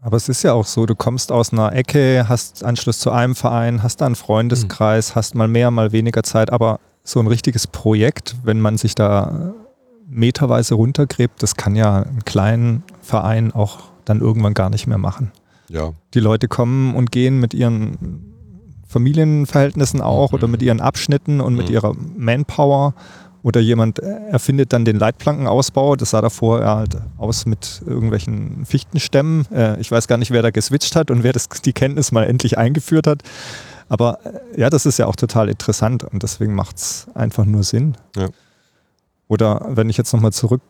Aber es ist ja auch so, du kommst aus einer Ecke, hast Anschluss zu einem Verein, hast da einen Freundeskreis, hast mal mehr, mal weniger Zeit, aber so ein richtiges Projekt, wenn man sich da meterweise runtergräbt, das kann ja einen kleinen Verein auch dann irgendwann gar nicht mehr machen. Ja, Die Leute kommen und gehen mit ihren Familienverhältnissen auch Mhm. oder mit ihren Abschnitten und mit Mhm. ihrer Manpower. Oder jemand erfindet dann den Leitplankenausbau. Das sah davor halt aus mit irgendwelchen Fichtenstämmen. Äh, ich weiß gar nicht, wer da geswitcht hat und wer das, die Kenntnis mal endlich eingeführt hat. Aber äh, ja, das ist ja auch total interessant und deswegen macht es einfach nur Sinn. Ja. Oder wenn ich jetzt nochmal zurück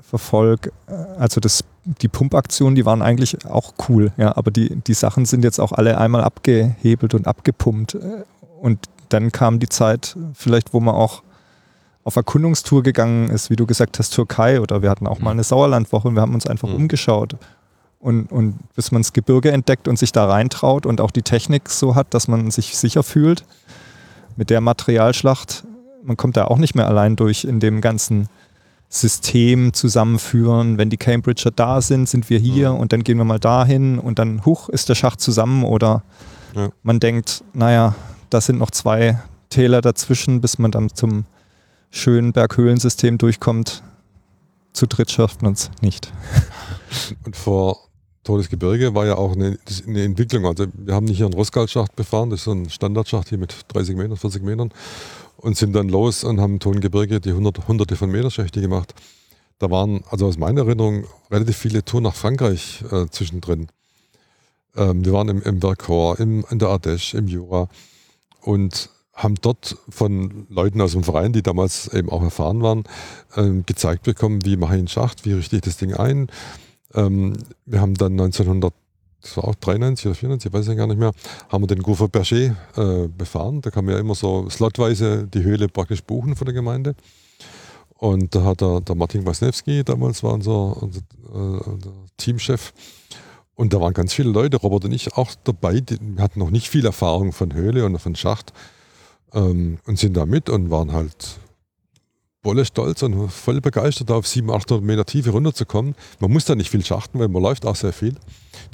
verfolge, äh, also das, die Pumpaktionen, die waren eigentlich auch cool, ja, aber die, die Sachen sind jetzt auch alle einmal abgehebelt und abgepumpt. äh, Und dann kam die Zeit, vielleicht, wo man auch auf Erkundungstour gegangen ist, wie du gesagt hast, Türkei oder wir hatten auch mal eine Sauerlandwoche und wir haben uns einfach Mhm. umgeschaut. Und, und bis man das Gebirge entdeckt und sich da reintraut und auch die Technik so hat, dass man sich sicher fühlt mit der Materialschlacht, man kommt da auch nicht mehr allein durch in dem ganzen System zusammenführen. Wenn die Cambridger da sind, sind wir hier Mhm. und dann gehen wir mal dahin und dann, huch, ist der Schacht zusammen oder Ja. man denkt, naja, da sind noch zwei Täler dazwischen, bis man dann zum schönen Berghöhlensystem durchkommt. Zu dritt schafft man es nicht. [laughs] Und vor Todesgebirge war ja auch eine, eine Entwicklung. Also wir haben nicht hier einen Roskalschacht befahren, das ist so ein Standardschacht hier mit 30 Metern, 40 Metern und sind dann los und haben Tongebirge die hundert, hunderte von Meter Schächte gemacht. Da waren, also aus meiner Erinnerung, relativ viele Touren nach Frankreich äh, zwischendrin. Ähm, wir waren im, im Vercors, im, in der Ardèche, im Jura und haben dort von Leuten aus dem Verein, die damals eben auch erfahren waren, ähm, gezeigt bekommen, wie mache ich einen Schacht, wie richte ich das Ding ein. Ähm, wir haben dann 1900, das war auch 93 oder 94, ich weiß ja gar nicht mehr, haben wir den Gouffre Berger äh, befahren. Da kann man ja immer so slotweise die Höhle praktisch buchen von der Gemeinde. Und da hat der, der Martin Wasniewski, damals war unser, unser, äh, unser Teamchef, und da waren ganz viele Leute, Robert und ich auch dabei, die hatten noch nicht viel Erfahrung von Höhle und von Schacht ähm, und sind da mit und waren halt voll stolz und voll begeistert, auf 700, 800 Meter Tiefe runterzukommen. Man muss da nicht viel schachten, weil man läuft auch sehr viel.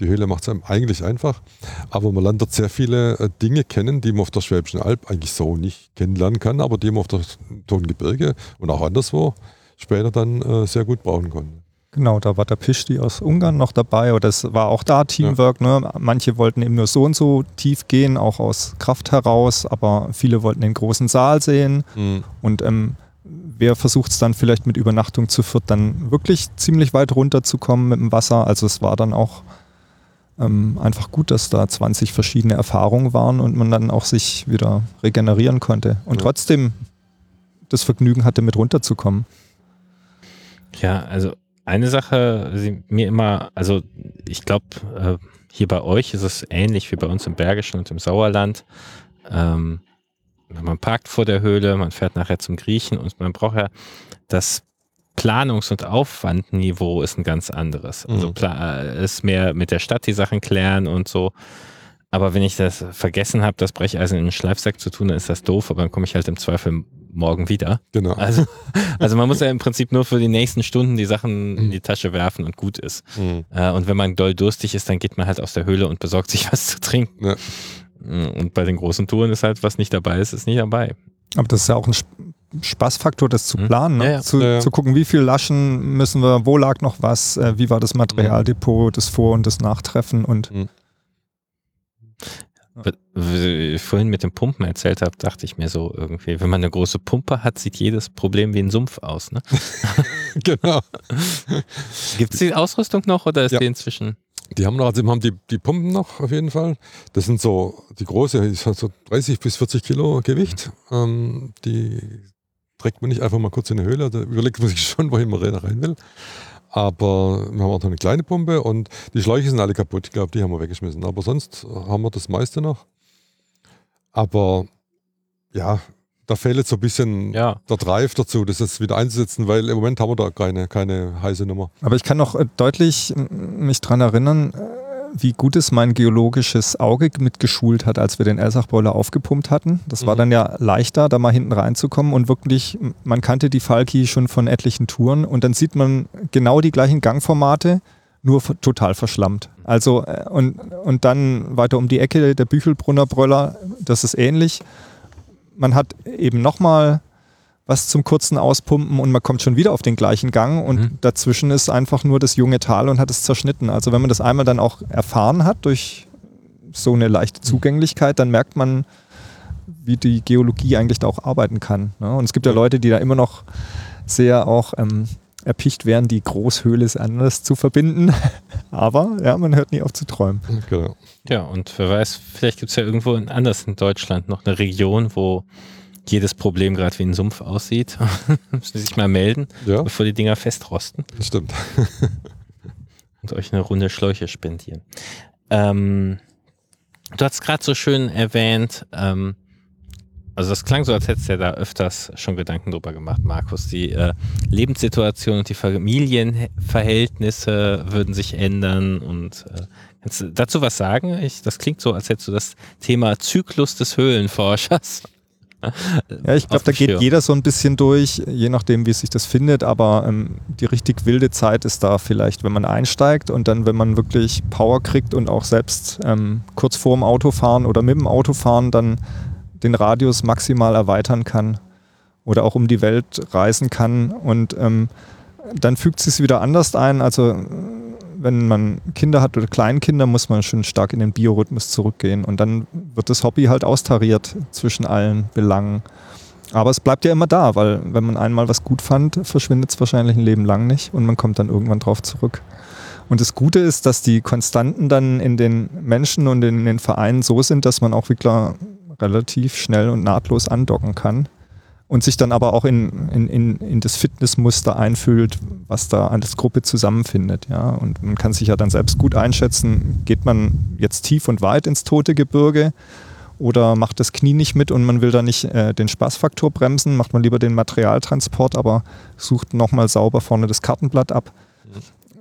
Die Höhle macht es einem eigentlich einfach, aber man lernt dort sehr viele äh, Dinge kennen, die man auf der Schwäbischen Alb eigentlich so nicht kennenlernen kann, aber die man auf der Tongebirge und auch anderswo später dann äh, sehr gut brauchen konnte. Genau, da war der Pischti aus Ungarn noch dabei oder es war auch da Teamwork. Ne? Manche wollten eben nur so und so tief gehen, auch aus Kraft heraus, aber viele wollten den großen Saal sehen. Und ähm, wer versucht es dann vielleicht mit Übernachtung zu viert dann wirklich ziemlich weit runterzukommen mit dem Wasser? Also es war dann auch ähm, einfach gut, dass da 20 verschiedene Erfahrungen waren und man dann auch sich wieder regenerieren konnte und Ja. trotzdem das Vergnügen hatte, mit runterzukommen. Ja, also eine Sache, die mir immer, also ich glaube, äh, hier bei euch ist es ähnlich wie bei uns im Bergischen und im Sauerland. Ähm, man parkt vor der Höhle, man fährt nachher zum Griechen und man braucht ja das Planungs- und Aufwandniveau ist ein ganz anderes. Also Mhm. äh, ist mehr mit der Stadt die Sachen klären und so. Aber wenn ich das vergessen habe, das Brecheisen in den Schleifsack zu tun, dann ist das doof, aber dann komme ich halt im Zweifel morgen wieder. Genau. Also, [laughs] also man muss ja im Prinzip nur für die nächsten Stunden die Sachen in Mhm. die Tasche werfen und gut ist. Mhm. Äh, und wenn man doll durstig ist, dann geht man halt aus der Höhle und besorgt sich was zu trinken. Ja. Mm, Und bei den großen Touren ist halt, was nicht dabei ist, ist nicht dabei. Aber das ist ja auch ein Sp- Spaßfaktor, das zu Mhm. planen, ne? Ja, ja. Zu, Ja, ja. zu gucken, wie viel Laschen müssen wir, wo lag noch was, äh, wie war das Materialdepot, das Vor- und das Nachtreffen und Wie ich vorhin mit den Pumpen erzählt habe, dachte ich mir so irgendwie, wenn man eine große Pumpe hat, sieht jedes Problem wie ein Sumpf aus. Ne? [laughs] genau. Gibt es die Ausrüstung noch oder ist Ja. die inzwischen? Die haben noch, also haben die, die Pumpen noch auf jeden Fall. Das sind so, die große, die so 30 bis 40 Kilo Gewicht. Ähm, die trägt man nicht einfach mal kurz in eine Höhle. Da überlegt man sich schon, wohin man rein will. Aber wir haben auch noch eine kleine Pumpe und die Schläuche sind alle kaputt. Ich glaube, die haben wir weggeschmissen. Aber sonst haben wir das meiste noch. Aber ja, da fehlt jetzt so ein bisschen Ja. der Drive dazu, das jetzt wieder einzusetzen, weil im Moment haben wir da keine, keine heiße Nummer. Aber ich kann noch äh, deutlich mich dran erinnern, äh, wie gut es mein geologisches Auge mitgeschult hat, als wir den Elsachboiler aufgepumpt hatten. Das war Mhm. dann ja leichter, da mal hinten reinzukommen und wirklich, man kannte die Falki schon von etlichen Touren und dann sieht man genau die gleichen Gangformate, nur total verschlammt. Also äh, und, und dann weiter um die Ecke der Büchelbrunner Bröller, das ist ähnlich. Man hat eben nochmal was zum kurzen Auspumpen und man kommt schon wieder auf den gleichen Gang und Mhm. dazwischen ist einfach nur das junge Tal und hat es zerschnitten. Also wenn man das einmal dann auch erfahren hat durch so eine leichte Zugänglichkeit, dann merkt man, wie die Geologie eigentlich da auch arbeiten kann. Ne? Und es gibt ja Leute, die da immer noch sehr auch ähm, erpicht wären, die Großhöhle anders zu verbinden. [laughs] Aber ja, man hört nie auf zu träumen. Genau. Ja, und wer weiß, vielleicht gibt es ja irgendwo in- anders in Deutschland noch eine Region, wo jedes Problem gerade wie ein Sumpf aussieht. [laughs] Müssen Sie sich mal melden, Ja, bevor die Dinger festrosten das stimmt. [laughs] und euch eine Runde Schläuche spendieren. Ähm, du hast gerade so schön erwähnt, ähm, Also das klang so, als hättest du ja da öfters schon Gedanken drüber gemacht, Markus. Die äh, Lebenssituation und die Familienverhältnisse würden sich ändern. Und äh, kannst du dazu was sagen? Ich, das klingt so, als hättest du das Thema Zyklus des Höhlenforschers. [laughs] Ja, ich glaube, da geht Schirm. jeder so ein bisschen durch, je nachdem, wie sich das findet. Aber ähm, die richtig wilde Zeit ist da vielleicht, wenn man einsteigt und dann, wenn man wirklich Power kriegt und auch selbst ähm, kurz vor dem Autofahren oder mit dem Autofahren dann den Radius maximal erweitern kann oder auch um die Welt reisen kann. Und ähm, dann fügt es sich wieder anders ein. Also wenn man Kinder hat oder Kleinkinder, muss man schon stark in den Biorhythmus zurückgehen. Und dann wird das Hobby halt austariert zwischen allen Belangen. Aber es bleibt ja immer da, weil wenn man einmal was gut fand, verschwindet es wahrscheinlich ein Leben lang nicht und man kommt dann irgendwann drauf zurück. Und das Gute ist, dass die Konstanten dann in den Menschen und in den Vereinen so sind, dass man auch wirklich relativ schnell und nahtlos andocken kann und sich dann aber auch in, in, in, in das Fitnessmuster einfühlt, was da als Gruppe zusammenfindet. Ja? Und man kann sich ja dann selbst gut einschätzen, geht man jetzt tief und weit ins tote Gebirge oder macht das Knie nicht mit und man will da nicht äh, den Spaßfaktor bremsen, macht man lieber den Materialtransport, aber sucht nochmal sauber vorne das Kartenblatt ab.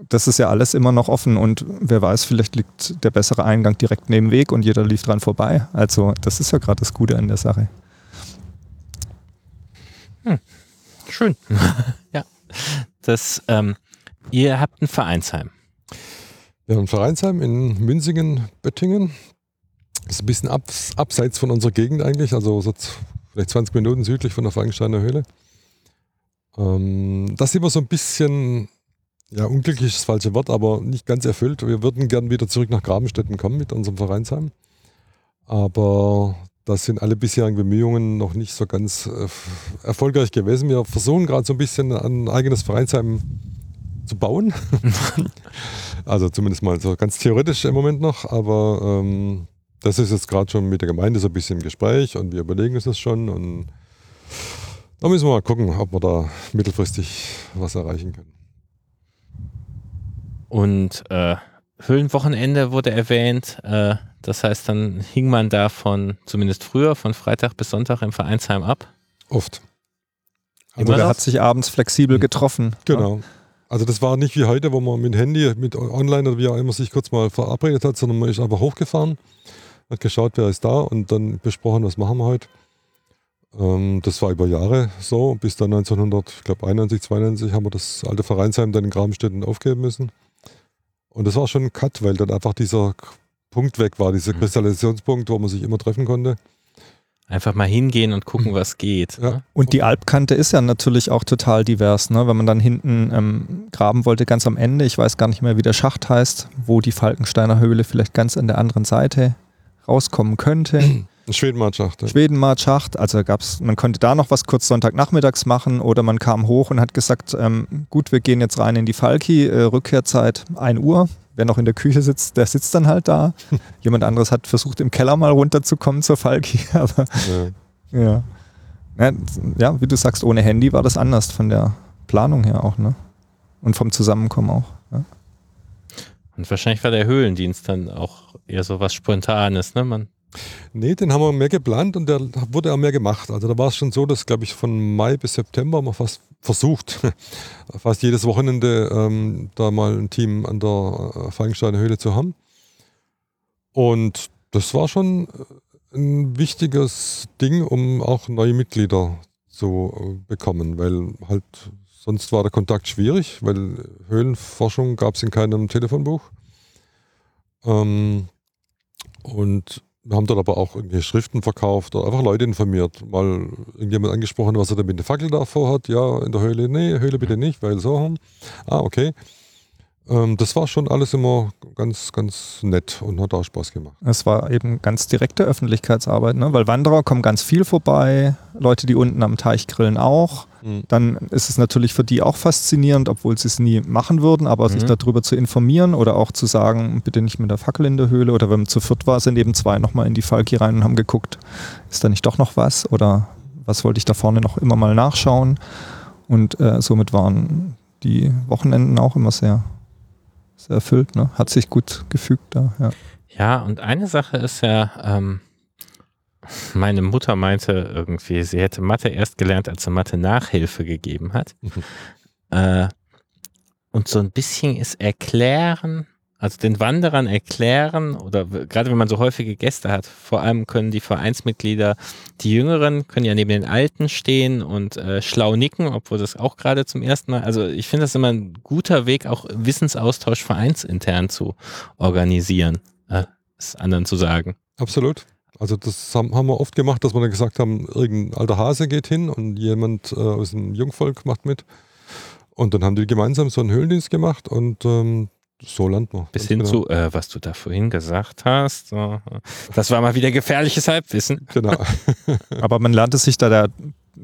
Das ist ja alles immer noch offen und wer weiß, vielleicht liegt der bessere Eingang direkt neben dem Weg und jeder lief dran vorbei. Also das ist ja gerade das Gute an der Sache. Hm. Schön. [laughs] ja. Das, ähm, ihr habt ein Vereinsheim. Wir haben ein Vereinsheim in Münzingen, Böttingen. Das ist ein bisschen ab, abseits von unserer Gegend eigentlich, also so vielleicht 20 Minuten südlich von der Frankensteiner Höhle. Ähm, das ist immer so ein bisschen, ja, unglücklich ist das falsche Wort, aber nicht ganz erfüllt. Wir würden gern wieder zurück nach Grabenstetten kommen mit unserem Vereinsheim. Aber da sind alle bisherigen Bemühungen noch nicht so ganz äh, erfolgreich gewesen. Wir versuchen gerade so ein bisschen ein eigenes Vereinsheim zu bauen. [laughs] also zumindest mal so ganz theoretisch im Moment noch, aber ähm, das ist jetzt gerade schon mit der Gemeinde so ein bisschen im Gespräch und wir überlegen uns das schon und da müssen wir mal gucken, ob wir da mittelfristig was erreichen können. Und äh, Höhlenwochenende wurde erwähnt. Äh, das heißt, dann hing man da von, zumindest früher, von Freitag bis Sonntag im Vereinsheim ab? Oft. Also der hat sich abends flexibel getroffen. Genau. Also das war nicht wie heute, wo man mit Handy, mit online oder wie auch immer sich kurz mal verabredet hat, sondern man ist einfach hochgefahren, hat geschaut, wer ist da und dann besprochen, was machen wir heute. Ähm, das war über Jahre so. Bis dann 1991, 92 haben wir das alte Vereinsheim dann in Grabenstädten aufgeben müssen. Und das war schon ein Cut, weil dann einfach dieser Punkt weg war, dieser mhm. Kristallisationspunkt, wo man sich immer treffen konnte. Einfach mal hingehen und gucken, was geht. Ja. Ne? Und die Alpkante ist ja natürlich auch total divers, ne? wenn man dann hinten ähm, graben wollte, ganz am Ende, ich weiß gar nicht mehr, wie der Schacht heißt, wo die Falkensteiner Höhle vielleicht ganz an der anderen Seite rauskommen könnte. [clears throat] Schwedenmartschacht. Ja. Schwedenmartschacht, also gab's, man konnte da noch was kurz Sonntagnachmittags machen oder man kam hoch und hat gesagt, ähm, gut, wir gehen jetzt rein in die Falki, äh, Rückkehrzeit 1 Uhr, wer noch in der Küche sitzt, der sitzt dann halt da. [laughs] Jemand anderes hat versucht, im Keller mal runterzukommen zur Falki, [laughs] aber ja. ja. Ja, ja, wie du sagst, ohne Handy war das anders von der Planung her auch, ne? Und vom Zusammenkommen auch. Ja? Und wahrscheinlich war der Höhlendienst dann auch eher so was Spontanes, ne? Man Nee, den haben wir mehr geplant und der wurde auch mehr gemacht. Also da war es schon so, dass, glaube ich, von Mai bis September haben wir fast versucht, [laughs] fast jedes Wochenende ähm, da mal ein Team an der äh, Falkensteiner Höhle zu haben. Und das war schon äh, ein wichtiges Ding, um auch neue Mitglieder zu äh, bekommen, weil halt sonst war der Kontakt schwierig, weil Höhlenforschung gab es in keinem Telefonbuch. Ähm, und wir haben dort aber auch irgendwelche Schriften verkauft oder einfach Leute informiert. Mal irgendjemand angesprochen, was er da mit der Fackel davor hat. Ja, in der Höhle, nee, Höhle bitte nicht, weil so. Ah, okay. Ähm, das war schon alles immer ganz, ganz nett und hat auch Spaß gemacht. Es war eben ganz direkte Öffentlichkeitsarbeit, ne? weil Wanderer kommen ganz viel vorbei, Leute, die unten am Teich grillen auch. Mhm. Dann ist es natürlich für die auch faszinierend, obwohl sie es nie machen würden, aber mhm. sich darüber zu informieren oder auch zu sagen, bitte nicht mit der Fackel in der Höhle oder wenn man zu viert war, sind eben zwei nochmal in die Falki rein und haben geguckt, ist da nicht doch noch was oder was wollte ich da vorne noch immer mal nachschauen. Und äh, somit waren die Wochenenden auch immer sehr sehr erfüllt, ne? Hat sich gut gefügt da, ja. Ja, und eine Sache ist ja, ähm, meine Mutter meinte irgendwie, sie hätte Mathe erst gelernt, als sie Mathe Nachhilfe gegeben hat. [laughs] Äh, und so ein bisschen ist erklären, also den Wanderern erklären, oder gerade wenn man so häufige Gäste hat, vor allem können die Vereinsmitglieder, die Jüngeren, können ja neben den Alten stehen und äh, schlau nicken, obwohl das auch gerade zum ersten Mal, also ich finde das immer ein guter Weg, auch Wissensaustausch vereinsintern zu organisieren, äh, es anderen zu sagen. Absolut. Also das haben, haben wir oft gemacht, dass wir dann gesagt haben, irgendein alter Hase geht hin und jemand äh, aus dem Jungvolk macht mit. Und dann haben die gemeinsam so einen Höhlendienst gemacht und ähm, so lernt man. Bis hin genau. zu, äh, was du da vorhin gesagt hast. Das war mal wieder gefährliches Halbwissen. Genau. [laughs] Aber man lernte sich da, da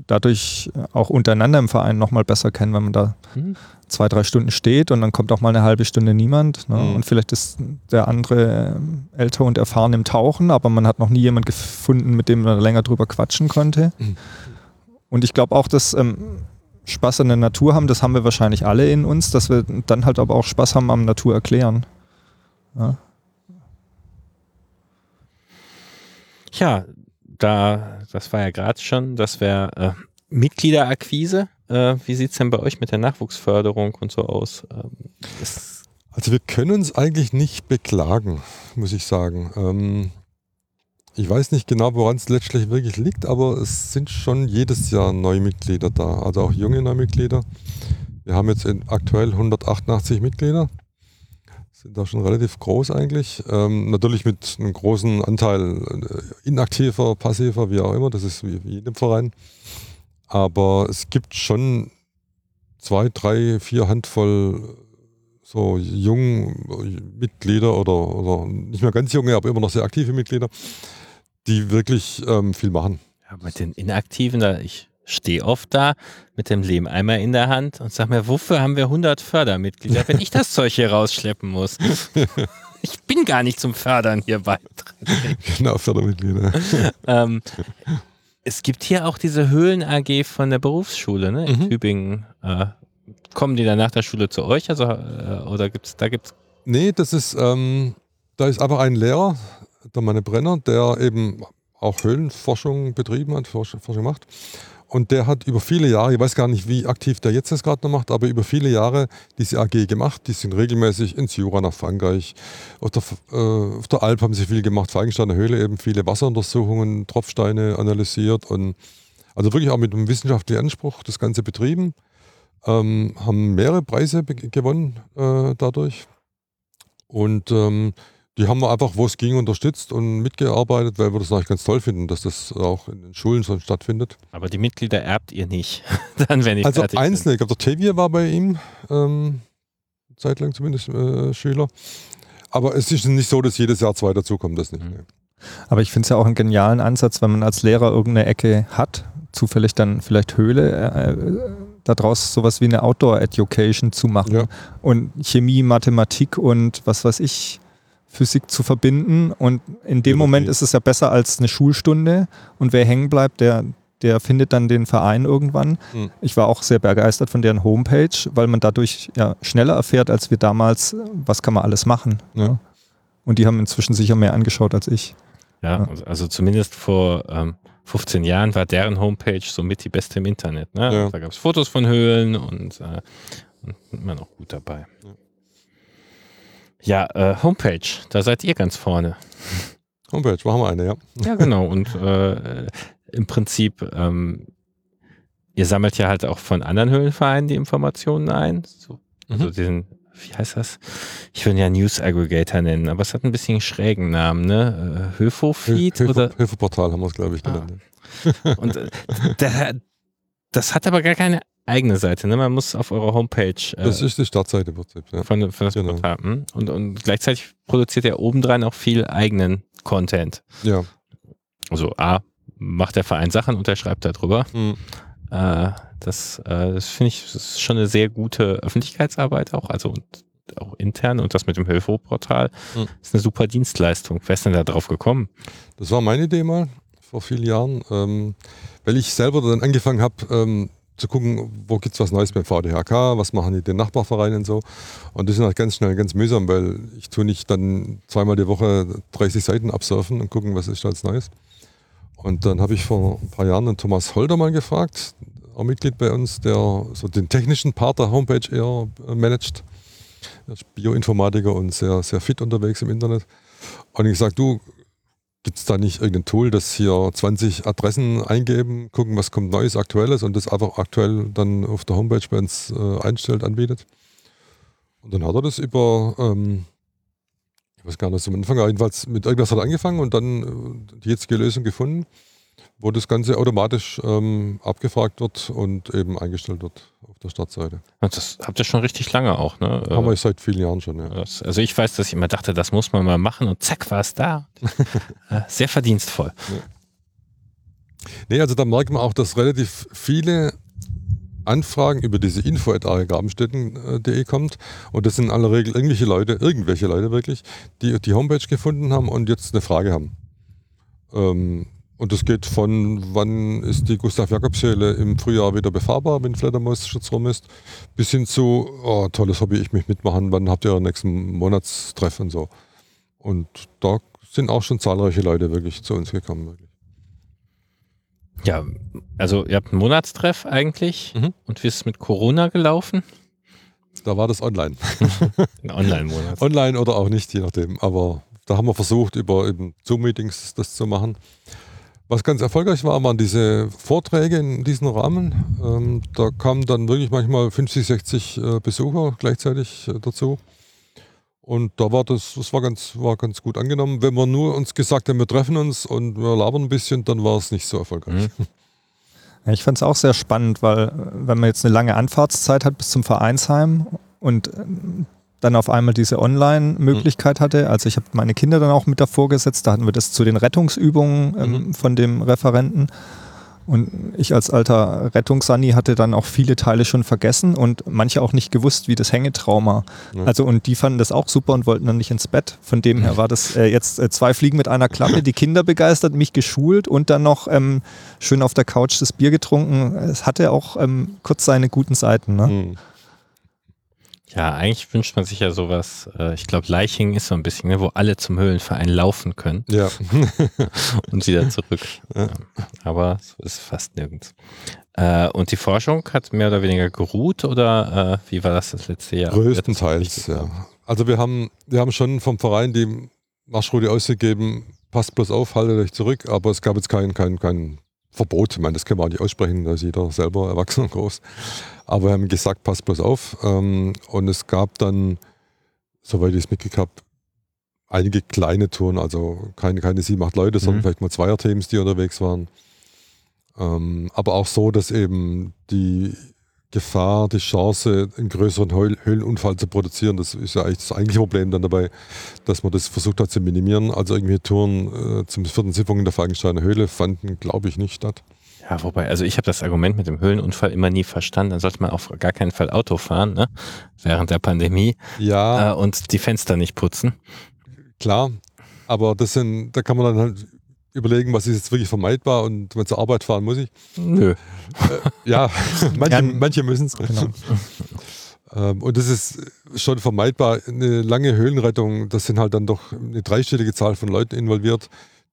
dadurch auch untereinander im Verein nochmal besser kennen, wenn man da Hm. Zwei, drei Stunden steht und dann kommt auch mal eine halbe Stunde niemand. Ne? Mhm. Und vielleicht ist der andere ähm, älter und erfahren im Tauchen, aber man hat noch nie jemand gefunden, mit dem man länger drüber quatschen konnte. Mhm. Und ich glaube auch, dass ähm, Spaß an der Natur haben, das haben wir wahrscheinlich alle in uns, dass wir dann halt aber auch Spaß haben am Natur erklären. Ja. Ja, da, das war ja gerade schon, das wäre äh, Mitgliederakquise. Äh, wie sieht es denn bei euch mit der Nachwuchsförderung und so aus? Ähm, Also wir können uns eigentlich nicht beklagen, muss ich sagen. Ähm, ich weiß nicht genau, woran es letztlich wirklich liegt, aber es sind schon jedes Jahr neue Mitglieder da, also auch junge neue Mitglieder. Wir haben jetzt in, aktuell 188 Mitglieder, sind da schon relativ groß eigentlich. Ähm, natürlich mit einem großen Anteil äh, inaktiver, passiver, wie auch immer, das ist wie, wie jedem Verein. Aber es gibt schon zwei, drei, vier Handvoll so jungen Mitglieder oder, oder nicht mehr ganz junge, aber immer noch sehr aktive Mitglieder, die wirklich ähm, viel machen. ja, mit den Inaktiven, da, ich stehe oft da mit dem Lehmeimer in der Hand und sag mir, wofür haben wir 100 Fördermitglieder, wenn ich das [laughs] Zeug hier rausschleppen muss? [laughs] Ich bin gar nicht zum Fördern hier beitreten. Genau, Fördermitglieder. ähm, es gibt hier auch diese Höhlen-AG von der Berufsschule ne, in Mhm. Tübingen. Äh, kommen die dann nach der Schule zu euch? Also, äh, oder gibt's, da gibt es. Nee, das ist, ähm, da ist aber ein Lehrer, der Manne Brenner, der eben auch Höhlenforschung betrieben hat, Forsch- Forschung macht. Und der hat über viele Jahre, ich weiß gar nicht, wie aktiv der jetzt das gerade noch macht, aber über viele Jahre diese AG gemacht. Die sind regelmäßig ins Jura nach Frankreich. Auf der, äh, auf der Alp haben sie viel gemacht, Feigensteiner Höhle eben viele Wasseruntersuchungen, Tropfsteine analysiert und also wirklich auch mit einem wissenschaftlichen Anspruch das Ganze betrieben. Ähm, haben mehrere Preise gewonnen äh, dadurch. Und ähm, die haben wir einfach, wo es ging, unterstützt und mitgearbeitet, weil wir das eigentlich ganz toll finden, dass das auch in den Schulen so stattfindet. Aber die Mitglieder erbt ihr nicht. [laughs] dann, wenn ich Also einzelne, ich glaube, der Tevier war bei ihm, ähm, zeitlang zumindest äh, Schüler. Aber es ist nicht so, dass jedes Jahr zwei dazukommen, das nicht. Mhm. nee. Aber ich finde es ja auch einen genialen Ansatz, wenn man als Lehrer irgendeine Ecke hat, zufällig dann vielleicht Höhle, äh, daraus sowas wie eine Outdoor-Education zu machen Ja. und Chemie, Mathematik und was weiß ich, Physik zu verbinden. Und in dem Biologie. Moment ist es ja besser als eine Schulstunde. Und wer hängen bleibt, der, der findet dann den Verein irgendwann. Mhm. Ich war auch sehr begeistert von deren Homepage, weil man dadurch ja schneller erfährt, als wir damals, was kann man alles machen. Ja. Und die haben inzwischen sicher mehr angeschaut als ich. Ja, Ja. also- also zumindest vor ähm, 15 Jahren war deren Homepage somit die beste im Internet. Ne? Ja. Da gab es Fotos von Höhlen und, äh, und immer noch gut dabei. Ja, äh, Homepage, da seid ihr ganz vorne. Homepage, machen wir eine, ja. Ja, genau. Und äh, im Prinzip, ähm, ihr sammelt ja halt auch von anderen Höhlenvereinen die Informationen ein. So, also Mhm. den, wie heißt das? Ich will ihn ja News Aggregator nennen, aber es hat ein bisschen schrägen Namen, ne? Äh, Höfo-Feed Hilfe, oder? Hilfeportal haben wir es, glaube ich, Ah. genannt. Und äh, der, das hat aber gar keine eigene Seite, ne? Man muss auf eurer Homepage äh, Das ist die Startseite im Prinzip, ja. von, von das genau. Portal. hm? Und, und gleichzeitig produziert er obendrein auch viel eigenen Content. Ja. Also A, macht der Verein Sachen und er schreibt darüber. Mhm. Äh, das äh, das finde ich das ist schon eine sehr gute Öffentlichkeitsarbeit auch, also und auch intern und das mit dem Höfo-Portal Mhm. ist eine super Dienstleistung. Wer ist denn da drauf gekommen? Das war meine Idee mal vor vielen Jahren, ähm, weil ich selber dann angefangen habe ähm, zu gucken, wo gibt es was Neues beim VDHK, was machen die den Nachbarvereinen und so. Und das ist halt ganz schnell ganz mühsam, weil ich tue nicht dann zweimal die Woche 30 Seiten absurfen und gucken, was ist da jetzt Neues. Und dann habe ich vor ein paar Jahren den Thomas Holder mal gefragt, auch Mitglied bei uns, der so den technischen Part der Homepage eher äh, managt. Er ist Bioinformatiker und sehr, sehr fit unterwegs im Internet. Und ich gesagt, du, gibt es da nicht irgendein Tool, das hier 20 Adressen eingeben, gucken, was kommt Neues, Aktuelles und das einfach aktuell dann auf der Homepage bei uns äh, einstellt, anbietet? Und dann hat er das über, ähm, ich weiß gar nicht, am Anfang jedenfalls mit irgendwas hat er angefangen und dann äh, die jetzige Lösung gefunden wo das Ganze automatisch ähm, abgefragt wird und eben eingestellt wird der Startseite. Das habt ihr schon richtig lange auch, ne? Haben wir seit vielen Jahren schon, ja. Also ich weiß, dass ich immer dachte, das muss man mal machen und zack war es da. [laughs] Äh, sehr verdienstvoll. Ja. Nee, also da merkt man auch, dass relativ viele Anfragen über diese info info.gabenstätten.de kommt und das sind in aller Regel irgendwelche Leute, irgendwelche Leute wirklich, die die Homepage gefunden haben und jetzt eine Frage haben. Ähm, und das geht von, wann ist die Gustav-Jakobs-Höhle im Frühjahr wieder befahrbar, wenn Fledermausschutz rum ist, bis hin zu, oh, tolles Hobby, ich möchte mitmachen, wann habt ihr euren nächsten Monatstreff und so. Und da sind auch schon zahlreiche Leute wirklich zu uns gekommen. Wirklich. Ja, also ihr habt einen Monatstreff eigentlich. Mhm. Und wie ist es mit Corona gelaufen? Da war das online. [laughs] Ein Online-Monat. online oder auch nicht, je nachdem. Aber da haben wir versucht, über Zoom-Meetings das zu machen. Was ganz erfolgreich war, waren diese Vorträge in diesem Rahmen. Ähm, da kamen dann wirklich manchmal 50, 60 äh, Besucher gleichzeitig äh, dazu. Und da war das, das war ganz, war ganz gut angenommen. Wenn wir nur uns gesagt haben, wir treffen uns und wir labern ein bisschen, dann war es nicht so erfolgreich. Mhm. [laughs] Ja, ich fand es auch sehr spannend, weil wenn man jetzt eine lange Anfahrtszeit hat bis zum Vereinsheim und dann auf einmal diese Online-Möglichkeit hatte. Also ich habe meine Kinder dann auch mit davor gesetzt, da hatten wir das zu den Rettungsübungen ähm, mhm. von dem Referenten. Und ich als alter Rettungssani hatte dann auch viele Teile schon vergessen und manche auch nicht gewusst, wie das Hängetrauma. Ja. Also und die fanden das auch super und wollten dann nicht ins Bett. Von dem her war das äh, jetzt äh, zwei Fliegen mit einer Klappe. Die Kinder begeistert, mich geschult und dann noch ähm, schön auf der Couch das Bier getrunken. Es hatte auch ähm, kurz seine guten Seiten. Ne? Mhm. Ja, eigentlich wünscht man sich ja sowas. Äh, ich glaube, Leiching ist so ein bisschen, ne, wo alle zum Höhlenverein laufen können. Ja. [laughs] und wieder zurück. Ja. Aber so ist fast nirgends. Äh, und die Forschung hat mehr oder weniger geruht oder äh, wie war das das letzte Jahr? Größtenteils, ja. Also wir haben, wir haben schon vom Verein die Marschroute ausgegeben, passt bloß auf, haltet euch zurück, aber es gab jetzt kein, kein, kein Verbot. Ich meine, das können wir auch nicht aussprechen, da ist jeder selber erwachsen und groß. Aber wir haben gesagt, passt bloß auf. Ähm, und es gab dann, soweit ich es mitgekriegt habe, einige kleine Touren, also keine, keine sieben, acht Leute, sondern mhm. vielleicht mal Zweierteams, die unterwegs waren. Ähm, aber auch so, dass eben die Gefahr, die Chance, einen größeren Höhlenunfall zu produzieren, das ist ja eigentlich das eigentliche Problem dann dabei, dass man das versucht hat zu minimieren. Also irgendwelche Touren äh, zum vierten Sitzung in der Falkensteiner Höhle fanden, glaube ich, nicht statt. Ja, wobei, also ich habe das Argument mit dem Höhlenunfall immer nie verstanden. Dann sollte man auf gar keinen Fall Auto fahren, ne? Während der Pandemie. Ja. Äh, und die Fenster nicht putzen. Klar, aber das sind, da kann man dann halt überlegen, was ist jetzt wirklich vermeidbar und wenn zur Arbeit fahren muss ich. Nö. Äh, ja, [laughs] manche, manche müssen es. Genau. [laughs] ähm, und das ist schon vermeidbar. Eine lange Höhlenrettung, das sind halt dann doch eine dreistellige Zahl von Leuten involviert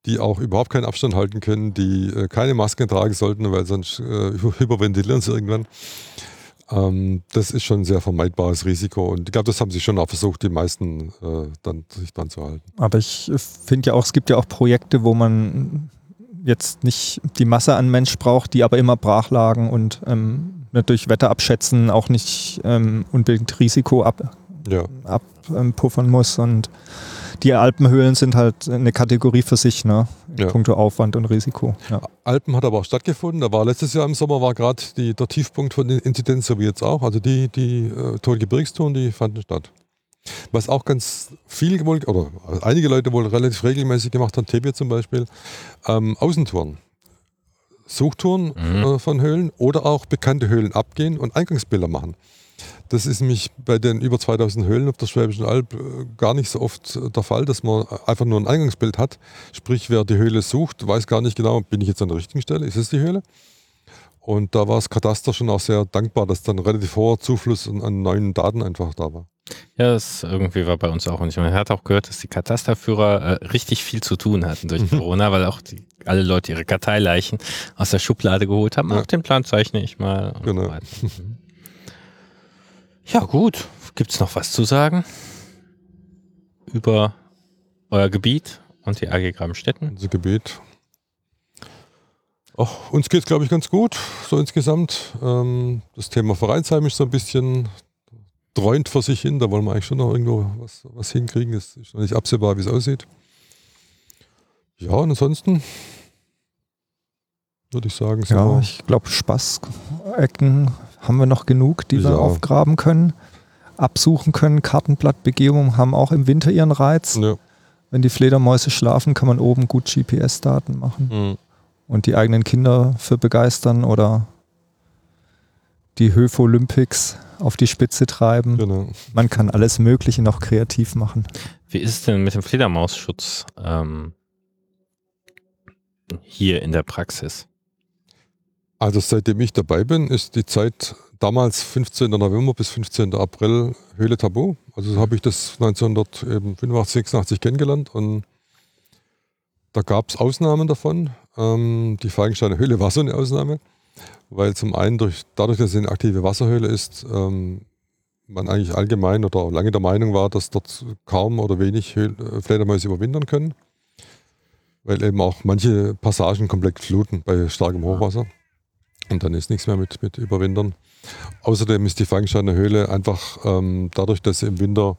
die auch überhaupt keinen Abstand halten können, die äh, keine Masken tragen sollten, weil sonst äh, [laughs] hyperventilieren sie irgendwann. Ähm, das ist schon ein sehr vermeidbares Risiko und ich glaube, das haben sie schon auch versucht, die meisten äh, dann, sich dran zu halten. Aber ich finde ja auch, es gibt ja auch Projekte, wo man jetzt nicht die Masse an Mensch braucht, die aber immer brach lagen und ähm, durch Wetter abschätzen auch nicht ähm, unbedingt Risiko ab, ja. abpuffern muss und die Alpenhöhlen sind halt eine Kategorie für sich, ne? Ja. Punkto Aufwand und Risiko. Ja. Alpen hat aber auch stattgefunden. Da war letztes Jahr im Sommer war gerade der Tiefpunkt von den Inzidenz, so wie jetzt auch. Also die, die äh, Tolgebirgstouren, die fanden statt. Was auch ganz viel wohl, oder einige Leute wohl relativ regelmäßig gemacht haben, Tebia zum Beispiel, ähm, Außentouren. Suchtouren mhm. äh, von Höhlen oder auch bekannte Höhlen abgehen und Eingangsbilder machen. Das ist nämlich bei den über 2000 Höhlen auf der Schwäbischen Alb äh, gar nicht so oft äh, der Fall, dass man einfach nur ein Eingangsbild hat. Sprich, wer die Höhle sucht, weiß gar nicht genau, bin ich jetzt an der richtigen Stelle, ist es die Höhle? Und da war das Kataster schon auch sehr dankbar, dass dann relativ hoher Zufluss an neuen Daten einfach da war. Ja, das irgendwie war bei uns auch. Und ich man hat auch gehört, dass die Katasterführer äh, richtig viel zu tun hatten durch [laughs] Corona, weil auch die, alle Leute ihre Karteileichen aus der Schublade geholt haben. Ja. Auf den Plan zeichne ich mal. Genau. So. [laughs] ja, gut. Gibt es noch was zu sagen über euer Gebiet und die AG Grabenstetten? Unser Gebet. Ach, uns geht es, glaube ich, ganz gut, so insgesamt. Ähm, das Thema Vereinsheim ist so ein bisschen dreunt vor sich hin. Da wollen wir eigentlich schon noch irgendwo was, was hinkriegen. Es ist noch nicht absehbar, wie es aussieht. Ja, und ansonsten würde ich sagen, sind Ja, ich glaube, Spaßecken haben wir noch genug, die wir Ja. aufgraben können, absuchen können. Kartenblattbegehungen haben auch im Winter ihren Reiz. ja. Wenn die Fledermäuse schlafen, kann man oben gut GPS-Daten machen Mhm. und die eigenen Kinder für begeistern oder die Höfe Olympics auf die Spitze treiben. Genau. Man kann alles Mögliche noch kreativ machen. Wie ist es denn mit dem Fledermausschutz ähm, hier in der Praxis? Also seitdem ich dabei bin, ist die Zeit damals 15. November bis 15. April Höhle Tabu. Also so habe ich das 1985, 86 kennengelernt und da gab es Ausnahmen davon. Ähm, die Falkensteiner Höhle war so eine Ausnahme, weil zum einen durch, dadurch, dass es eine aktive Wasserhöhle ist, ähm, man eigentlich allgemein oder auch lange der Meinung war, dass dort kaum oder wenig Höhl äh, Fledermäuse überwintern können, weil eben auch manche Passagen komplett fluten bei starkem Hochwasser. Und dann ist nichts mehr mit, mit Überwintern. Außerdem ist die Falkensteiner Höhle einfach ähm, dadurch, dass im Winter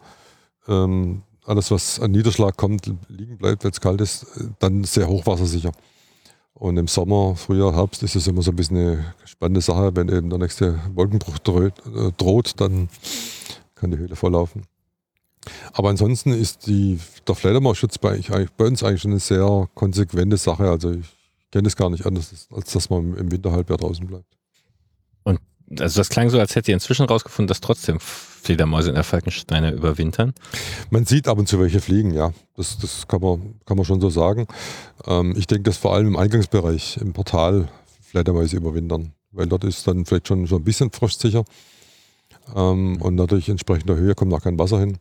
ähm, alles, was an Niederschlag kommt, liegen bleibt, weil es kalt ist, dann sehr hochwassersicher. Und im Sommer, Frühjahr, Herbst ist es immer so ein bisschen eine spannende Sache. Wenn eben der nächste Wolkenbruch droht, äh, dann kann die Höhle volllaufen. Aber ansonsten ist die, der Fledermausschutz bei, bei uns eigentlich eine sehr konsequente Sache. Also ich kenne es gar nicht anders, als dass man im Winterhalbjahr draußen bleibt. Also das klang so, als hätte ihr inzwischen rausgefunden, dass trotzdem Fledermäuse in der Falkensteiner überwintern. Man sieht ab und zu welche fliegen, ja. Das, das kann, man, kann man schon so sagen. Ähm, ich denke, dass vor allem im Eingangsbereich, im Portal, Fledermäuse überwintern. Weil dort ist dann vielleicht schon so ein bisschen frostsicher. Ähm, und natürlich entsprechend der Höhe kommt auch kein Wasser hin.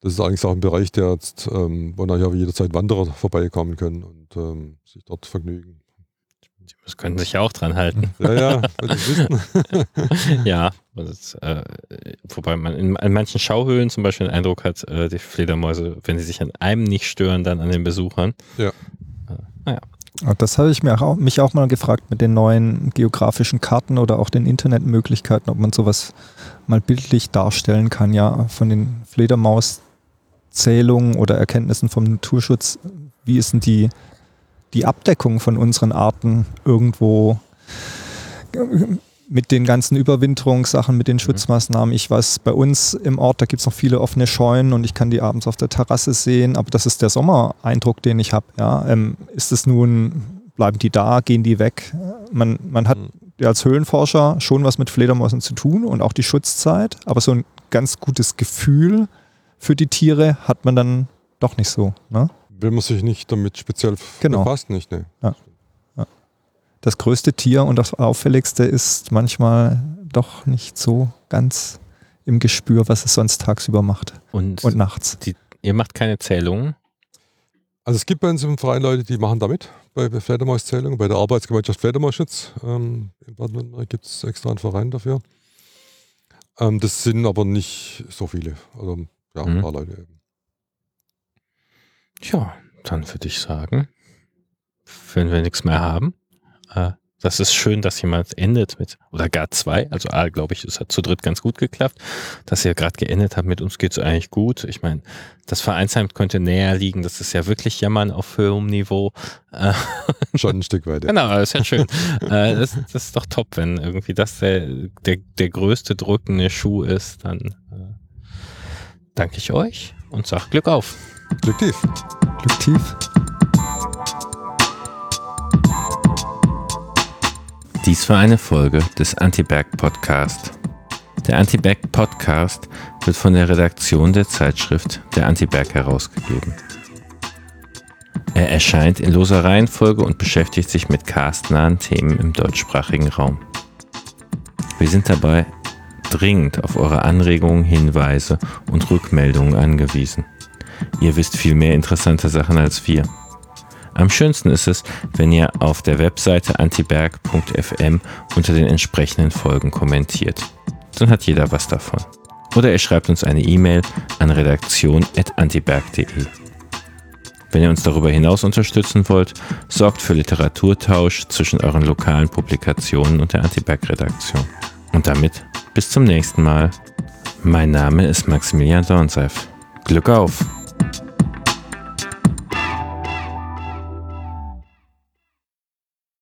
Das ist eigentlich auch ein Bereich, der jetzt, ähm, wo nachher jederzeit Wanderer vorbeikommen können und ähm, sich dort vergnügen. Das könnten sich ja auch dran halten. Ja, ja, wenn wissen. [laughs] ja, ist, äh, wobei man in, in manchen Schauhöhlen zum Beispiel den Eindruck hat, äh, die Fledermäuse, wenn sie sich an einem nicht stören, dann an den Besuchern. Ja. Und das habe ich mir auch, mich auch mal gefragt mit den neuen geografischen Karten oder auch den Internetmöglichkeiten, ob man sowas mal bildlich darstellen kann, ja, von den Fledermauszählungen oder Erkenntnissen vom Naturschutz. Wie ist denn die, die Abdeckung von unseren Arten irgendwo mit den ganzen Überwinterungssachen, mit den Schutzmaßnahmen. Ich weiß, bei uns im Ort, da gibt es noch viele offene Scheunen und ich kann die abends auf der Terrasse sehen, aber das ist der Sommereindruck, den ich habe. Ja. Ähm, ist es nun, bleiben die da, gehen die weg? Man, man hat Mhm. als Höhlenforscher schon was mit Fledermäusen zu tun und auch die Schutzzeit, aber so ein ganz gutes Gefühl für die Tiere hat man dann doch nicht so. Ne? Wenn man sich nicht damit speziell Genau. befasst, nicht, ne? Das größte Tier und das auffälligste ist manchmal doch nicht so ganz im Gespür, was es sonst tagsüber macht Und, und nachts. ihr macht keine Zählungen. Also es gibt bei uns im Verein Leute, die machen damit, bei bei Fledermauszählungen, bei der Arbeitsgemeinschaft Fledermausschutz. Ähm, in Baden-Württemberg gibt es extra einen Verein dafür. Ähm, das sind aber nicht so viele. Also ja, ein Mhm. paar Leute eben. Ja, dann würde ich sagen, wenn wir nichts mehr haben, äh, das ist schön, dass jemand endet mit, oder gar zwei, also A, glaube ich, es hat zu dritt ganz gut geklappt, dass ihr gerade geendet habt, mit uns geht's eigentlich gut. Ich meine, das Vereinsheim könnte näher liegen, das ist ja wirklich Jammern auf höherem Niveau. Äh, [laughs] Schon ein Stück weit. Ja. genau, das ist ja schön. [laughs] äh, das, das ist doch top, wenn irgendwie das der, der, der größte drückende Schuh ist, dann danke ich euch und sag Glück auf. Glück tief. Glück tief. Dies war eine Folge des Anti-Berg Podcast. Der Anti-Berg Podcast wird von der Redaktion der Zeitschrift Der Anti-Berg herausgegeben. Er erscheint in loser Reihenfolge und beschäftigt sich mit castnahen Themen im deutschsprachigen Raum. Wir sind dabei, dringend auf eure Anregungen, Hinweise und Rückmeldungen angewiesen. Ihr wisst viel mehr interessante Sachen als wir. Am schönsten ist es, wenn ihr auf der Webseite antiberg.fm unter den entsprechenden Folgen kommentiert. Dann hat jeder was davon. Oder ihr schreibt uns eine E-Mail an redaktion.antiberg.de. Wenn ihr uns darüber hinaus unterstützen wollt, sorgt für Literaturtausch zwischen euren lokalen Publikationen und der Antiberg-Redaktion. Und damit bis zum nächsten Mal. Mein Name ist Maximilian Dornseif. Glück auf!